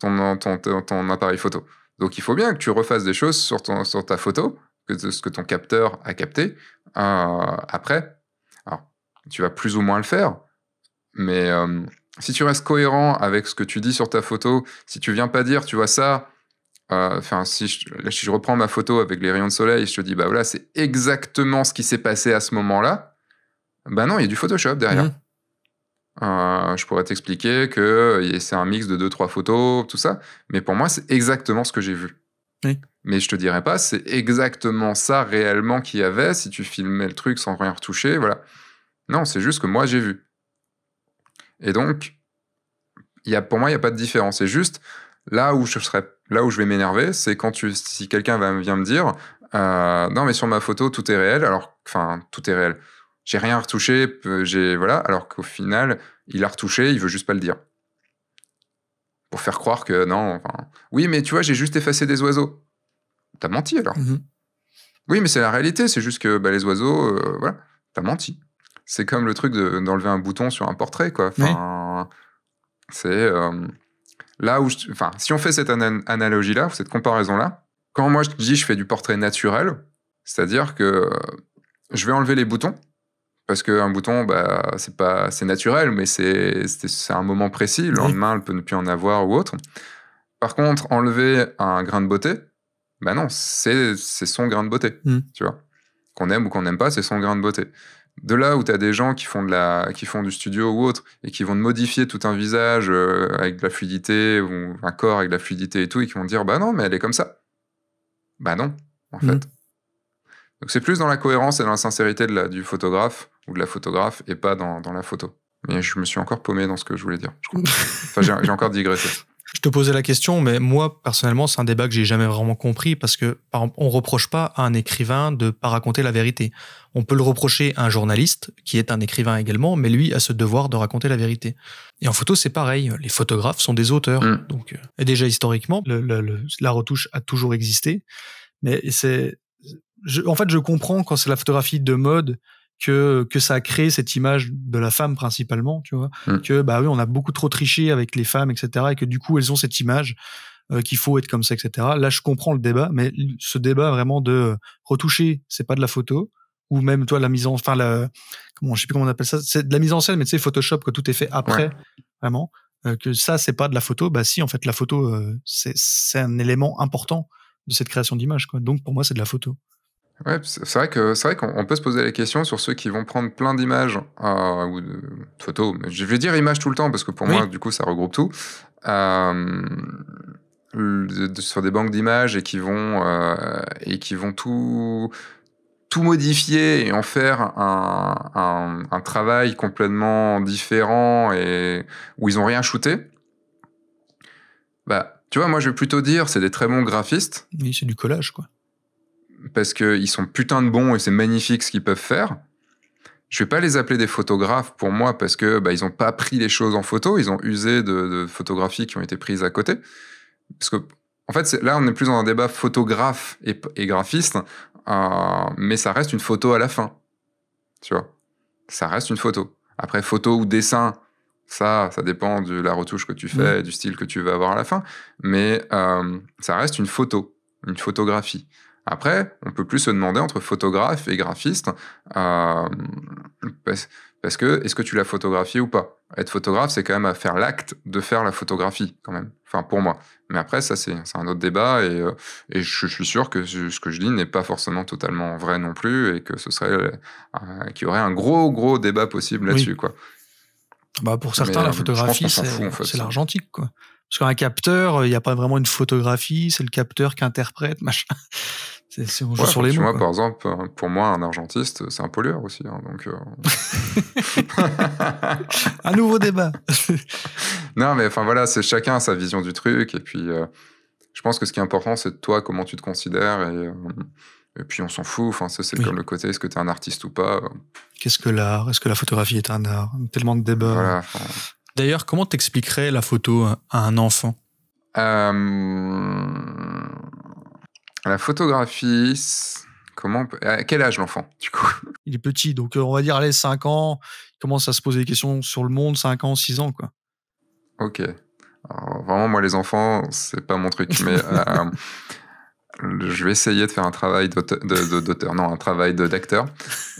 ton, ton, ton, appareil photo. Donc il faut bien que tu refasses des choses sur, ton, sur ta photo, que ce que ton capteur a capté euh, après. Alors, tu vas plus ou moins le faire, mais euh, si tu restes cohérent avec ce que tu dis sur ta photo, si tu viens pas dire, tu vois ça, euh, enfin, si, je, reprends ma photo avec les rayons de soleil, je te dis, bah voilà, c'est exactement ce qui s'est passé à ce moment-là. Bah non, il y a du Photoshop derrière. Mmh. Euh, je pourrais t'expliquer que c'est un mix de deux, trois photos, tout ça. Mais pour moi, c'est exactement ce que j'ai vu. Mais je te dirais pas, c'est exactement ça réellement qu'il y avait si tu filmais le truc sans rien retoucher. Voilà. Non, c'est juste que moi, j'ai vu. Et donc, y a, pour moi, il n'y a pas de différence. C'est juste là où je serais, là où je vais m'énerver, c'est quand tu, si quelqu'un vient me dire, euh, non, mais sur ma photo, tout est réel. Alors, enfin, tout est réel j'ai rien retouché, j'ai voilà, alors qu'au final, il a retouché, il veut juste pas le dire. Pour faire croire que non, enfin, oui, mais tu vois, j'ai juste effacé des oiseaux. T'as menti alors. Mhm. Oui, mais c'est la réalité, c'est juste que bah, les oiseaux, euh, voilà, t'as menti. C'est comme le truc d'enlever un bouton sur un portrait, quoi. Enfin, c'est euh, là où, enfin, si on fait cette analogie-là, cette comparaison-là, quand moi je dis je fais du portrait naturel, c'est-à-dire que je vais enlever les boutons, parce qu'un bouton, bah, c'est pas, c'est naturel, mais c'est, c'est, un moment précis. Le lendemain, elle peut ne plus en avoir ou autre. Par contre, enlever un grain de beauté, bah non, c'est, son grain de beauté, mm. tu vois. Qu'on aime ou qu'on n'aime pas, c'est son grain de beauté. De là où tu as des gens qui font, de la, qui font du studio ou autre et qui vont modifier tout un visage euh, avec de la fluidité ou un corps avec de la fluidité et tout et qui vont dire bah non, mais elle est comme ça. Bah non, en mm. fait. Donc c'est plus dans la cohérence et dans la sincérité de la, du photographe ou de la photographe et pas dans, dans, la photo. Mais je me suis encore paumé dans ce que je voulais dire. enfin, j'ai encore digressé. [laughs] Je te posais la question, mais moi, personnellement, c'est un débat que j'ai jamais vraiment compris parce que, par exemple, on reproche pas à un écrivain de pas raconter la vérité. On peut le reprocher à un journaliste, qui est un écrivain également, mais lui a ce devoir de raconter la vérité. Et en photo, c'est pareil. Les photographes sont des auteurs. Mm. Donc, euh, et déjà historiquement, le, la retouche a toujours existé. Mais c'est, en fait, je comprends quand c'est la photographie de mode que que ça a créé cette image de la femme principalement, tu vois, mm. que bah oui, on a beaucoup trop triché avec les femmes, etc., et que du coup elles ont cette image euh, qu'il faut être comme ça, etc. Là, je comprends le débat, mais ce débat vraiment de retoucher, c'est pas de la photo, ou même toi la mise en, enfin la, comment, je sais plus comment on appelle ça, c'est de la mise en scène, mais tu sais Photoshop que tout est fait après, vraiment, euh, que ça c'est pas de la photo, bah si en fait la photo euh, c'est c'est un élément important de cette création d'image, quoi. Donc pour moi c'est de la photo. Ouais, c'est vrai que c'est vrai qu'on peut se poser la question sur ceux qui vont prendre plein d'images euh, ou de, photos. Je vais dire images tout le temps parce que pour moi, du coup, ça regroupe tout. Euh, sur des banques d'images et qui vont euh, et qui vont tout tout modifier et en faire un, un, un, travail complètement différent et où ils ont rien shooté. Bah, tu vois, moi, je vais plutôt dire, c'est des très bons graphistes. Oui, c'est du collage, quoi parce qu'ils sont putain de bons et c'est magnifique ce qu'ils peuvent faire. Je vais pas les appeler des photographes pour moi parce que bah, ils ont pas pris les choses en photo, ils ont usé de, photographies qui ont été prises à côté. Parce que en fait, là, on est plus dans un débat photographe et, graphiste, euh, mais ça reste une photo à la fin. Tu vois, ça reste une photo. Après, photo ou dessin, ça, ça dépend de la retouche que tu fais, du style que tu veux avoir à la fin, mais euh, ça reste une photo, une photographie. Après, on peut plus se demander entre photographe et graphiste, euh, parce, que est-ce que tu l'as photographié ou pas? Être photographe, c'est quand même à faire l'acte de faire la photographie, quand même. Enfin, pour moi. Mais après, ça, c'est un autre débat, et, euh, et, je suis sûr que ce que je dis n'est pas forcément totalement vrai non plus, et que ce serait euh, qu'il y aurait un gros, gros débat possible là-dessus, quoi. Bah pour certains, la photographie, c'est l'argentique, quoi. Parce qu'un capteur, il n'y a pas vraiment une photographie, c'est le capteur qui interprète, machin. [laughs] C'est sur les mots. par exemple, pour moi, un argentiste, c'est un pollueur aussi. Hein, donc, euh. [laughs] un nouveau débat. [laughs] non, mais enfin voilà, c'est chacun sa vision du truc. Et puis, euh, je pense que ce qui est important, c'est toi, comment tu te considères. Et, euh, et puis, on s'en fout. Enfin, c'est comme le côté, est-ce que tu es un artiste ou pas Qu'est-ce que l'art? Est-ce que la photographie est un art? Tellement de débats. Voilà, D'ailleurs, comment t'expliquerais la photo à un enfant? Euh, La photographie, comment À quel âge l'enfant, du coup? Il est petit, donc euh, on va dire, allez, 5 ans, il commence à se poser des questions sur le monde, 5 ans, 6 ans, quoi. Ok. Alors, vraiment, moi, les enfants, c'est pas mon truc, mais [laughs] euh, je vais essayer de faire un travail d'auteur, de- de- d'auteur, non, un travail de- d'acteur.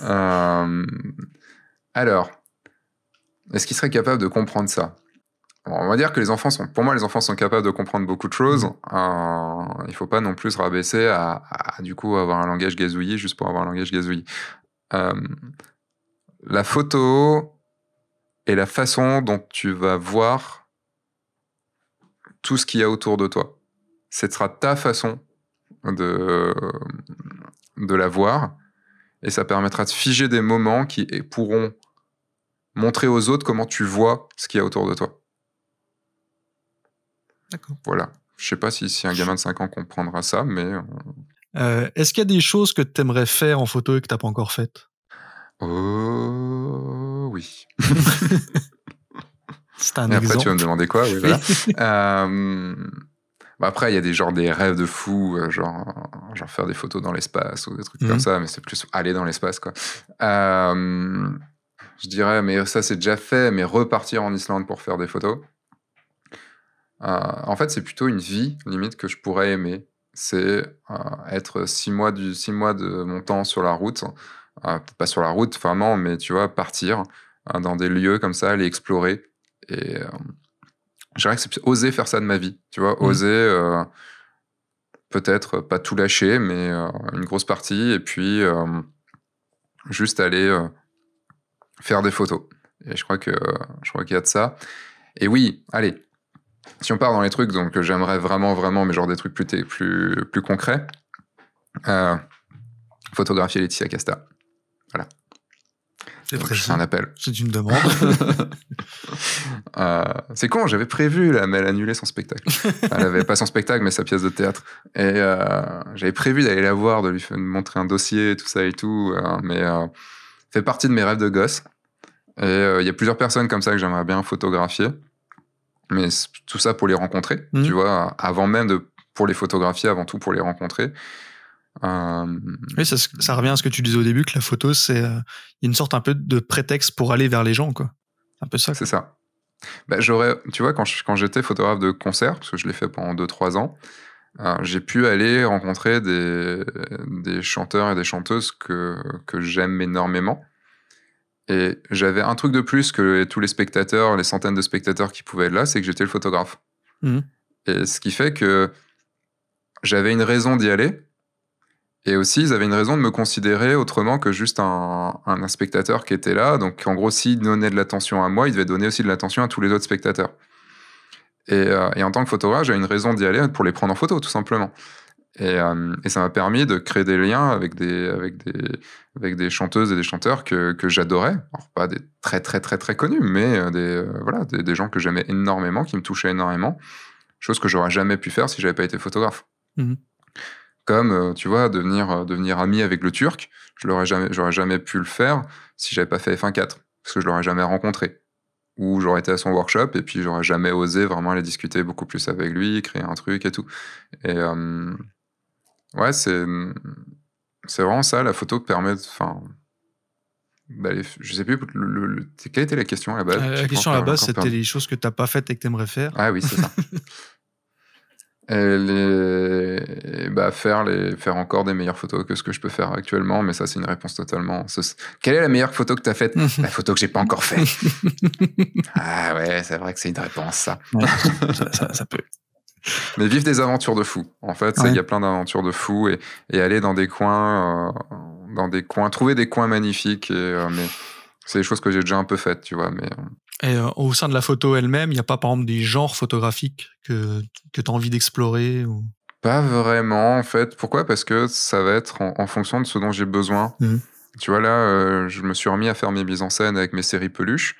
Euh, alors, est-ce qu'ils seraient capables de comprendre ça? Bon, On va dire que les enfants sont, pour moi, les enfants sont capables de comprendre beaucoup de choses. Euh, il faut pas non plus se rabaisser à, à, du coup avoir un langage gazouillis juste pour avoir un langage gazouillis. Euh, la photo et la façon dont tu vas voir tout ce qu'il y a autour de toi. Ce sera ta façon de, de la voir et ça permettra de figer des moments qui pourront montrer aux autres comment tu vois ce qu'il y a autour de toi. D'accord. Voilà. Je sais pas si, si un gamin de 5 ans comprendra ça, mais... euh, Euh, Est-ce qu'il y a des choses que tu aimerais faire en photo et que tu pas encore faites? Oh oui. [laughs] C'est un Et après, tu vas me demander quoi? Oui, voilà. [laughs] Euh, bah après, il y a des genre des rêves de fou, euh, genre, genre faire des photos dans l'espace ou des trucs comme ça, mais c'est plus aller dans l'espace, quoi. Euh, je dirais, mais ça, c'est déjà fait, mais repartir en Islande pour faire des photos. Euh, en fait, c'est plutôt une vie, limite, que je pourrais aimer. C'est euh, être six mois, du, six mois de mon temps sur la route. Euh, pas sur la route, vraiment, mais tu vois, partir euh, dans des lieux comme ça, aller explorer. Et je dirais que c'est oser faire ça de ma vie, tu vois, Mhm. oser peut-être pas tout lâcher, mais une grosse partie, et puis juste aller faire des photos. Et je crois que je crois qu'il y a de ça. Et oui, allez, si on part dans les trucs donc j'aimerais vraiment, vraiment, mais genre des trucs plus, plus, plus concrets, euh, photographier Laetitia Casta. Précis. C'est un appel. C'est une demande. [laughs] Euh, c'est con, j'avais prévu là, mais elle a annulé son spectacle. [laughs] elle avait pas son spectacle, mais sa pièce de théâtre. Et euh, j'avais prévu d'aller la voir, de lui montrer un dossier, tout ça et tout. euh, mais fait partie de mes rêves de gosse. Et euh, il y a plusieurs personnes comme ça que j'aimerais bien photographier. Mais tout ça pour les rencontrer, Mhm. tu vois, avant même de pour les photographier, avant tout pour les rencontrer. Euh, Oui, ça, ça revient à ce que tu disais au début, que la photo, c'est euh, une sorte un peu de prétexte pour aller vers les gens, quoi. C'est un peu ça. C'est ça. Bah, j'aurais, tu vois, quand, je- quand j'étais photographe de concert, parce que je l'ai fait pendant 2-3 ans, euh, j'ai pu aller rencontrer des, des chanteurs et des chanteuses que, que j'aime énormément. Et j'avais un truc de plus que tous les spectateurs, les centaines de spectateurs qui pouvaient être là, c'est que j'étais le photographe. Mhm. Et ce qui fait que j'avais une raison d'y aller. Et aussi, ils avaient une raison de me considérer autrement que juste un, un spectateur qui était là. Donc, en gros, s'ils donnaient de l'attention à moi, ils devaient donner aussi de l'attention à tous les autres spectateurs. Et, euh, et en tant que photographe, j'avais une raison d'y aller pour les prendre en photo, tout simplement. Et, euh, et ça m'a permis de créer des liens avec des, avec des, avec des chanteuses et des chanteurs que, que j'adorais. Alors, pas des très, très, très, très connus, mais euh, des, euh, voilà, des, des gens que j'aimais énormément, qui me touchaient énormément. Chose que j'aurais jamais pu faire si j'avais pas été photographe. Mhm. Comme, tu vois, devenir, devenir ami avec le Turc, je l'aurais jamais, j'aurais jamais pu le faire si j'avais pas fait F1.4, parce que je l'aurais jamais rencontré. Ou j'aurais été à son workshop et puis j'aurais jamais osé vraiment aller discuter beaucoup plus avec lui, créer un truc et tout. Et euh, ouais, c'est c'est vraiment ça, la photo permet. Enfin, d'aller- je sais plus, le, le- le- quelle était la question à la base? Euh, la question à la base, c'était les choses que t'as pas faites et que t'aimerais faire. Ah oui, c'est ça. [laughs] Et les... bah, faire, les... faire encore des meilleures photos que ce que je peux faire actuellement, mais ça, c'est une réponse totalement. Quelle est la meilleure photo que tu as faite? [laughs] La photo que j'ai pas encore faite. [laughs] ah ouais, c'est vrai que c'est une réponse, ça. [laughs] ça, ça- ça peut. Mais vivre des aventures de fou. En fait, il Ouais. y a plein d'aventures de fou et, et aller dans des coins, euh, dans des coins, trouver des coins magnifiques. Et, euh, mais c'est des choses que j'ai déjà un peu faites, tu vois. Mais euh, Et euh, au sein de la photo elle-même, il n'y a pas par exemple des genres photographiques que, que tu as envie d'explorer ou... Pas vraiment, en fait. Pourquoi? Parce que ça va être en, en fonction de ce dont j'ai besoin. Mhm. Tu vois, là, euh, je me suis remis à faire mes mises en scène avec mes séries peluches.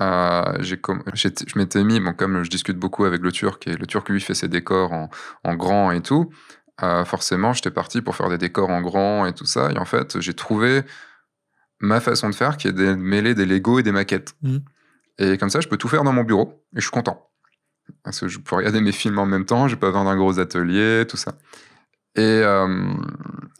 Euh, j'ai je m'étais mis, bon, comme je discute beaucoup avec le Turc, et le Turc, lui, fait ses décors en, en grand et tout, euh, forcément, j'étais parti pour faire des décors en grand et tout ça. Et en fait, j'ai trouvé ma façon de faire qui est de mêler des Lego et des maquettes. Mhm. Et comme ça, je peux tout faire dans mon bureau et je suis content. Parce que je peux regarder mes films en même temps, j'ai pas besoin d'un gros atelier, tout ça. Et, euh,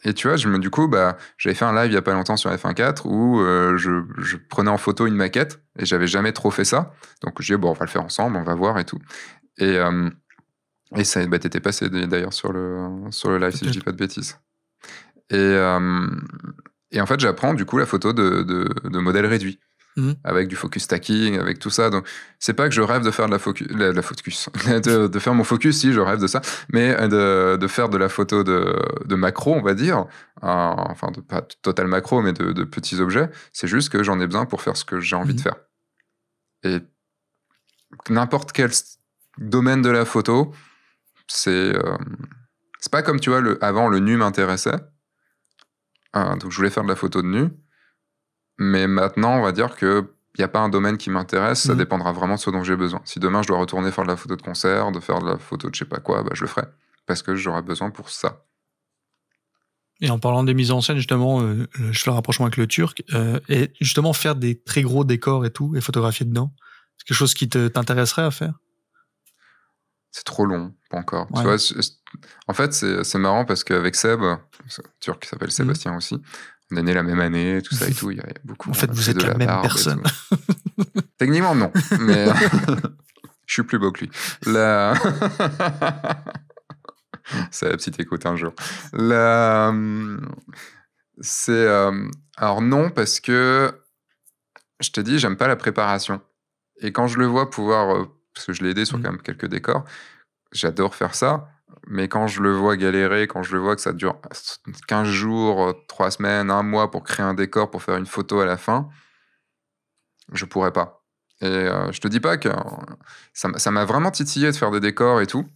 et tu vois, je me, du coup, bah, j'avais fait un live il y a pas longtemps sur F1.4 où euh, je, je prenais en photo une maquette et j'avais jamais trop fait ça. Donc j'ai dit, bon, on va le faire ensemble, on va voir et tout. Et, euh, et ça, bah, t'étais passé d'ailleurs sur le, sur le live, si je dis pas de bêtises. Et, et en fait, j'apprends du coup la photo de, de, de modèles réduits. Mhm. Avec du focus stacking, avec tout ça. Donc, c'est pas que je rêve de faire de la focus, la, la focus, [laughs] de, de faire mon focus, si je rêve de ça, mais de, de faire de la photo de, de macro, on va dire, euh, enfin, de, pas total macro, mais de, petits objets. C'est juste que j'en ai besoin pour faire ce que j'ai envie de Mhm. faire. Et n'importe quel domaine de la photo, c'est euh, c'est pas comme tu vois, le, avant le nu m'intéressait. Euh, donc je voulais faire de la photo de nu. Mais maintenant, on va dire que il n'y a pas un domaine qui m'intéresse, ça Mhm. dépendra vraiment de ce dont j'ai besoin. Si demain je dois retourner faire de la photo de concert, de faire de la photo de je sais pas quoi, bah, je le ferai. Parce que j'aurai besoin pour ça. Et en parlant des mises en scène, justement, euh, je fais le rapprochement avec le turc. euh, et justement, faire des très gros décors et tout, et photographier dedans, c'est quelque chose qui t'intéresserait à faire? C'est trop long, pas encore. Ouais. Tu vois, c'est- c'est- en fait, c'est marrant parce qu'avec Seb, ce turc qui s'appelle Sébastien aussi, on est nés la même année, tout ça et tout. Il y a beaucoup. En fait, vous êtes de la même barbe personne. [laughs] Techniquement, non. Mais [laughs] [laughs] je suis plus beau que lui. La... C'est la petite écoute un jour. La... C'est. euh, Alors, non, parce que je te dis, j'aime pas la préparation. Et quand je le vois pouvoir. euh, Parce que je l'ai aidé sur Mhm. quand même quelques décors, j'adore faire ça. Mais quand je le vois galérer, quand je le vois que ça dure 15 jours, 3 semaines, un mois pour créer un décor, pour faire une photo à la fin, je pourrais pas. Et euh, je te dis pas que euh, ça m'a vraiment titillé de faire des décors et tout.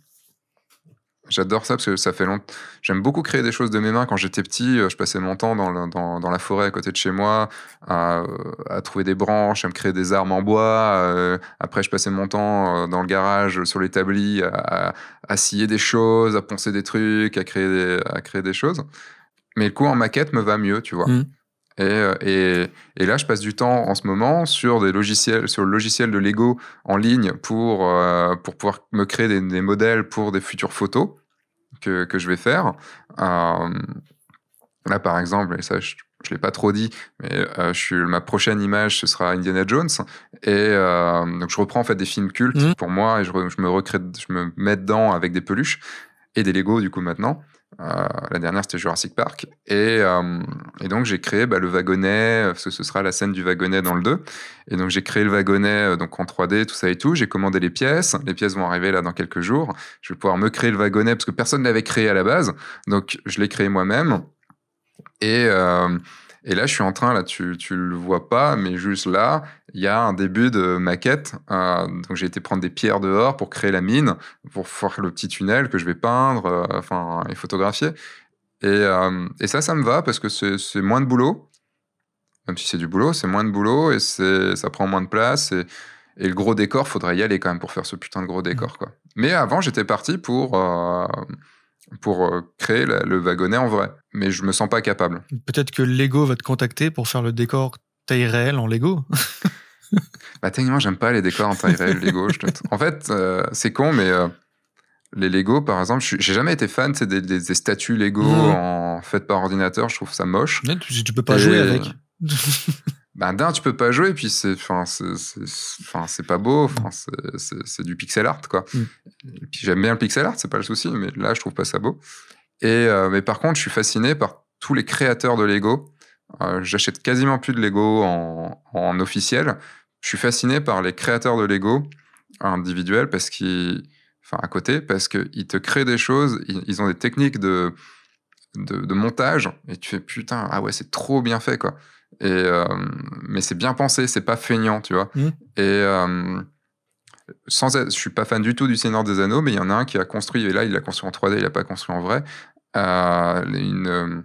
J'adore ça parce que ça fait longtemps. J'aime beaucoup créer des choses de mes mains. Quand j'étais petit, euh, je passais mon temps dans, la forêt à côté de chez moi à, euh, à trouver des branches, à me créer des armes en bois. euh, après, je passais mon temps dans le garage sur l'établi à, scier des choses, à poncer des trucs, à créer des, choses. Mais le coup en maquette me va mieux, tu vois. Mhm. Et, euh, et, et là, je passe du temps en ce moment sur des logiciels, sur le logiciel de Lego en ligne pour, euh, pour pouvoir me créer des, des modèles pour des futures photos que, que je vais faire. Euh, là, par exemple, et ça, je ne l'ai pas trop dit, mais euh, je suis, ma prochaine image, ce sera Indiana Jones. Et donc, je reprends en fait des films cultes Mhm. pour moi et je, je me recrée, je me mets dedans avec des peluches et des Lego, du coup, maintenant. Euh, la dernière, c'était Jurassic Park. Et, euh, donc, j'ai créé bah, le wagonnet, parce que ce sera la scène du wagonnet dans le 2. Et donc, j'ai créé le wagonnet euh, donc en 3D, tout ça et tout. J'ai commandé les pièces. Les pièces vont arriver là dans quelques jours. Je vais pouvoir me créer le wagonnet, parce que personne ne l'avait créé à la base. Donc, je l'ai créé moi-même. Et, euh, et là, je suis en train, là, tu, tu le vois pas, mais juste là, il y a un début de maquette. Euh, donc, j'ai été prendre des pierres dehors pour créer la mine, pour faire le petit tunnel que je vais peindre, euh, enfin, et photographier. Et, euh, et ça, ça me va parce que c'est moins de boulot. Même si c'est du boulot, c'est moins de boulot et ça prend moins de place. Et, et le gros décor, faudrait y aller quand même pour faire ce putain de gros décor. Quoi. Mais avant, j'étais parti pour, euh, pour créer le wagonnet en vrai. Mais je me sens pas capable. Peut-être que Lego va te contacter pour faire le décor taille réelle en Lego. [laughs] [laughs] Bah, techniquement, j'aime pas les décors en taille réelle Lego. je te- En fait, euh, c'est con, mais euh, les Lego, par exemple, j'ai jamais été fan sais, des, des, des statues Lego en faites par ordinateur. Je trouve ça moche. Mais tu, tu peux pas Et- jouer avec. [laughs] Ben, d'un, tu peux pas jouer, puis c'est, enfin, c'est, c'est- c'est pas beau, c'est, c'est- c'est du pixel art, quoi. Mm. Et puis j'aime bien le pixel art, c'est pas le souci, mais là, je trouve pas ça beau. Et, euh, mais par contre, je suis fasciné par tous les créateurs de Lego. Euh, j'achète quasiment plus de Lego en, en officiel. Je suis fasciné par les créateurs de Lego individuels parce qu'ils, enfin, à côté, parce qu'ils te créent des choses, ils, ils ont des techniques de, de, de montage, et tu fais putain, ah ouais, c'est trop bien fait, quoi. Et, euh, mais c'est bien pensé, c'est pas feignant, tu vois. Mhm. Et euh, sans être, je suis pas fan du tout du Seigneur des Anneaux, mais il y en a un qui a construit, et là il l'a construit en 3D, il l'a pas construit en vrai, euh, une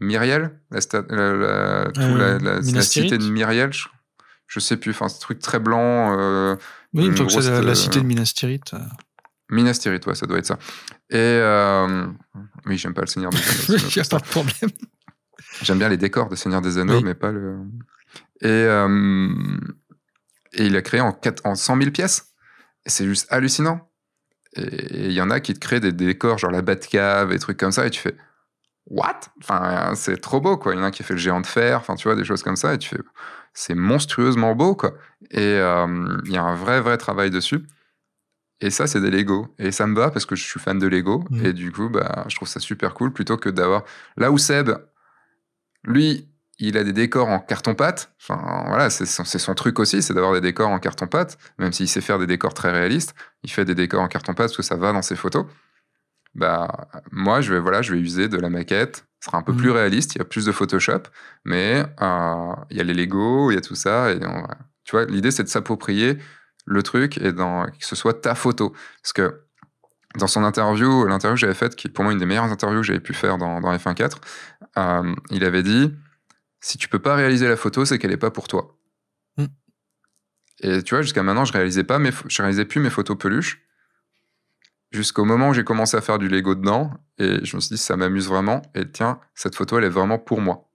Myriel, la, Euh, la- cité de Myriel, je, je sais plus, enfin ce truc très blanc, euh, Oui, que c'est la, euh, cité de Minas Tirith. Minas Tirith, ouais, ça doit être ça. Et oui, j'aime pas le Seigneur des Anneaux. [laughs] Il n'y a pas de problème. J'aime bien les décors de Seigneur des Anneaux, Oui. mais pas le. Et, euh, et il a créé en, quatre- en 100 000 pièces. C'est juste hallucinant. Et il y en a qui te créent des décors, genre la Batcave et trucs comme ça, et tu fais What? Enfin, c'est trop beau, quoi. Il y en a qui fait le géant de fer, enfin, tu vois, des choses comme ça, et tu fais C'est monstrueusement beau, quoi. Et euh, il y a un vrai, vrai travail dessus. Et ça, c'est des Lego. Et ça me va parce que je suis fan de Lego. Mhm. Et du coup, bah, je trouve ça super cool plutôt que d'avoir. Là où Seb, lui, il a des décors en carton-pâte. Enfin, voilà, c'est son, c'est son truc aussi, c'est d'avoir des décors en carton-pâte. Même s'il sait faire des décors très réalistes, il fait des décors en carton-pâte parce que ça va dans ses photos. Bah, moi, je vais, voilà, je vais user de la maquette. Ce sera un peu plus réaliste, il y a plus de Photoshop, mais euh, il y a les Lego, il y a tout ça. Et on- tu vois, l'idée, c'est de s'approprier le truc et dans, que ce soit ta photo. Parce que dans son interview, l'interview que j'avais faite, qui est pour moi une des meilleures interviews que j'avais pu faire dans, dans F1.4, euh, il avait dit si tu peux pas réaliser la photo, c'est qu'elle est pas pour toi. Mm. Et tu vois, jusqu'à maintenant, je réalisais pas mes, je réalisais plus mes photos peluches. Jusqu'au moment où j'ai commencé à faire du Lego dedans, et je me suis dit, ça m'amuse vraiment, et tiens, cette photo, elle est vraiment pour moi.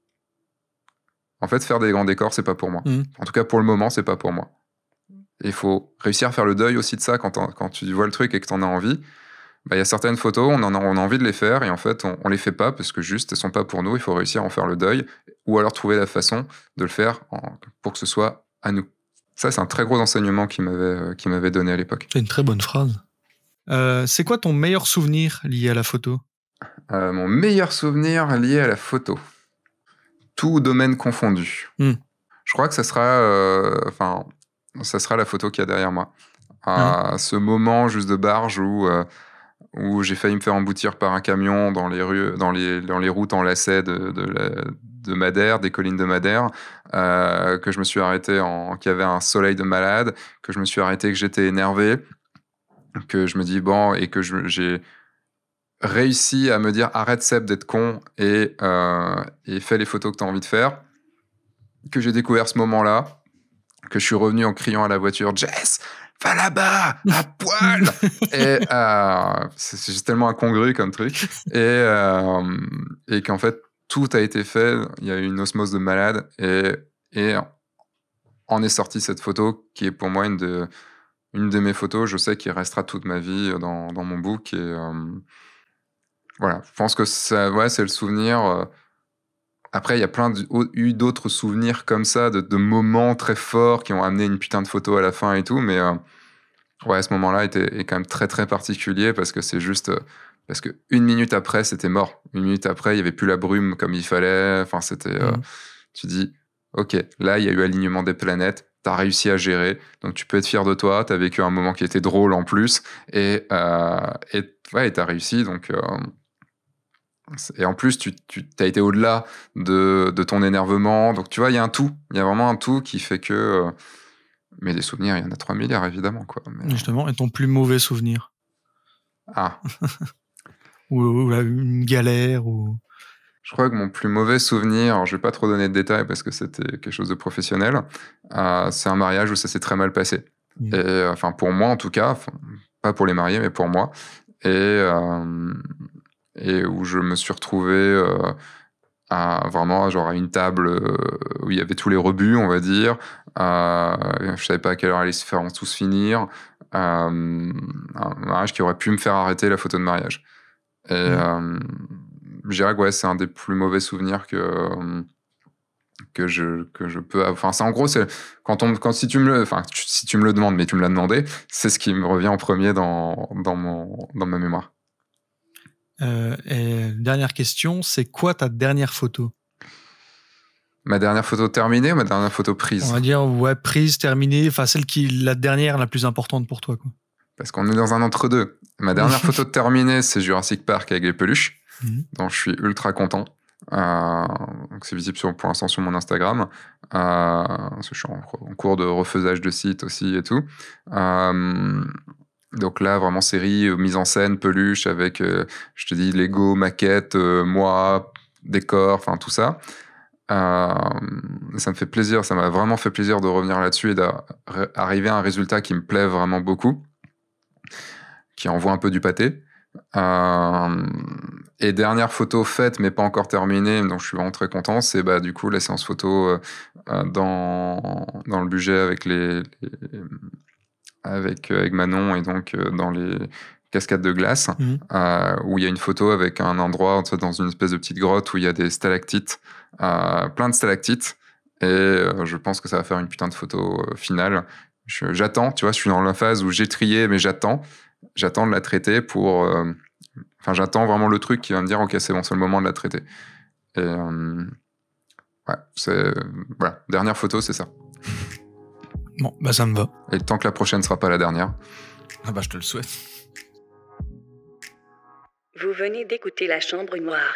En fait, faire des grands décors, c'est pas pour moi. Mhm. En tout cas, pour le moment, c'est pas pour moi. Il faut réussir à faire le deuil aussi de ça quand, tu vois le truc et que tu en as envie. Bah, Il y a certaines photos, on, en a, on a envie de les faire et en fait, on, on les fait pas parce que juste, elles sont pas pour nous. Il faut réussir à en faire le deuil ou alors trouver la façon de le faire en- pour que ce soit à nous. Ça, c'est un très gros enseignement qu'il m'avait euh, qu'il m'avait donné à l'époque. C'est une très bonne phrase. Euh, c'est quoi ton meilleur souvenir lié à la photo? Euh, mon meilleur souvenir lié à la photo, tout domaine confondu. Hmm. Je crois que ça sera, euh, enfin, ça sera la photo qu'il y a derrière moi. À ce moment juste de barge où où j'ai failli me faire emboutir par un camion dans les rues, dans les dans les routes en lacets de de, la- de Madère, des collines de Madère, euh, que je me suis arrêté en, qu'il y avait un soleil de malade, que je me suis arrêté, que j'étais énervé, que je me dis bon et que j'ai réussi à me dire arrête Seb d'être con et, euh, et fais les photos que tu as envie de faire, que j'ai découvert ce moment-là, que je suis revenu en criant à la voiture Jess, va là-bas, à [laughs] poil! Et euh, c'est c'est juste tellement incongru comme truc. Et, euh, et qu'en fait, tout a été fait, il y a eu une osmose de malade. Et, et en est sortie cette photo qui est pour moi une de, une de mes photos, je sais qu'il restera toute ma vie dans, dans mon book. Et euh, voilà, je pense que ça, ouais, c'est le souvenir. euh. Après, il y a plein de- eu d'autres souvenirs comme ça, de, de moments très forts qui ont amené une putain de photo à la fin et tout. Mais euh, ouais, ce moment-là était, est quand même très très particulier parce que c'est juste. euh, parce que une minute après, c'était mort. Une minute après, il y avait plus la brume comme il fallait. Enfin, c'était. euh, Mhm. Tu dis, ok, là, il y a eu alignement des planètes. T'as réussi à gérer, donc tu peux être fier de toi. T'as vécu un moment qui était drôle en plus, et euh, et ouais, t'as réussi. Donc euh, et en plus, tu, tu as été au-delà de, de ton énervement. Donc tu vois, il y a un tout. Il y a vraiment un tout qui fait que. euh, mais des souvenirs, il y en a 3 milliards évidemment quoi. Mais, Justement, et ton plus mauvais souvenir? Ah, [laughs] ou, ou là, une galère ou Je crois que mon plus mauvais souvenir, alors je vais pas trop donner de détails parce que c'était quelque chose de professionnel, euh, c'est un mariage où ça s'est très mal passé. Mm. Et euh, enfin pour moi en tout cas, pas pour les mariés mais pour moi, et euh, et où je me suis retrouvé euh, à vraiment genre à une table où il y avait tous les rebuts on va dire. Euh, je savais pas à quelle heure allait se faire tous finir. Euh, un mariage qui aurait pu me faire arrêter la photo de mariage. Et euh, je dirais que ouais, c'est un des plus mauvais souvenirs que euh, que je que je peux avoir. enfin c'est en gros c'est quand on quand si tu me le enfin tu- si tu me le demandes mais tu me l'as demandé c'est ce qui me revient en premier dans dans mon dans ma mémoire Euh, et dernière question, c'est quoi ta dernière photo? Ma dernière photo terminée ou ma dernière photo On prise va dire ouais prise terminée, enfin celle qui la dernière la plus importante pour toi quoi. parce qu'on est dans un entre deux ma dernière [laughs] photo terminée c'est Jurassic Park avec les peluches Mhm. dont je suis ultra content Euh, donc c'est visible sur, pour l'instant sur mon Instagram. Euh, je suis en, cours de refaisage de site aussi et tout. Euh, donc là, vraiment série, mise en scène, peluche avec, je te dis, Lego, maquette, moi, décor, enfin tout ça. Ça me fait plaisir, ça m'a vraiment fait plaisir de revenir là-dessus et d'arriver à un résultat qui me plaît vraiment beaucoup, qui envoie un peu du pâté. Et dernière photo faite mais pas encore terminée, dont je suis vraiment très content, c'est bah, du coup la séance photo euh, euh, dans, dans le budget avec les, les- avec, euh, avec Manon et donc euh, dans les cascade de glace, Mhm. où il y a une photo avec un endroit en fait, dans une espèce de petite grotte où il y a des stalactites, plein de stalactites. Et je pense que ça va faire une putain de photo finale. J'attends, tu vois, je suis dans la phase où j'ai trié, mais j'attends. J'attends de la traiter pour. Enfin, j'attends vraiment le truc qui va me dire, ok, c'est bon, c'est le moment de la traiter. Et. euh, ouais, c'est. Voilà, dernière photo, c'est ça. Bon, bah ça me va. Et tant que la prochaine sera pas la dernière. Ah bah je te le souhaite. Vous venez d'écouter La Chambre Noire.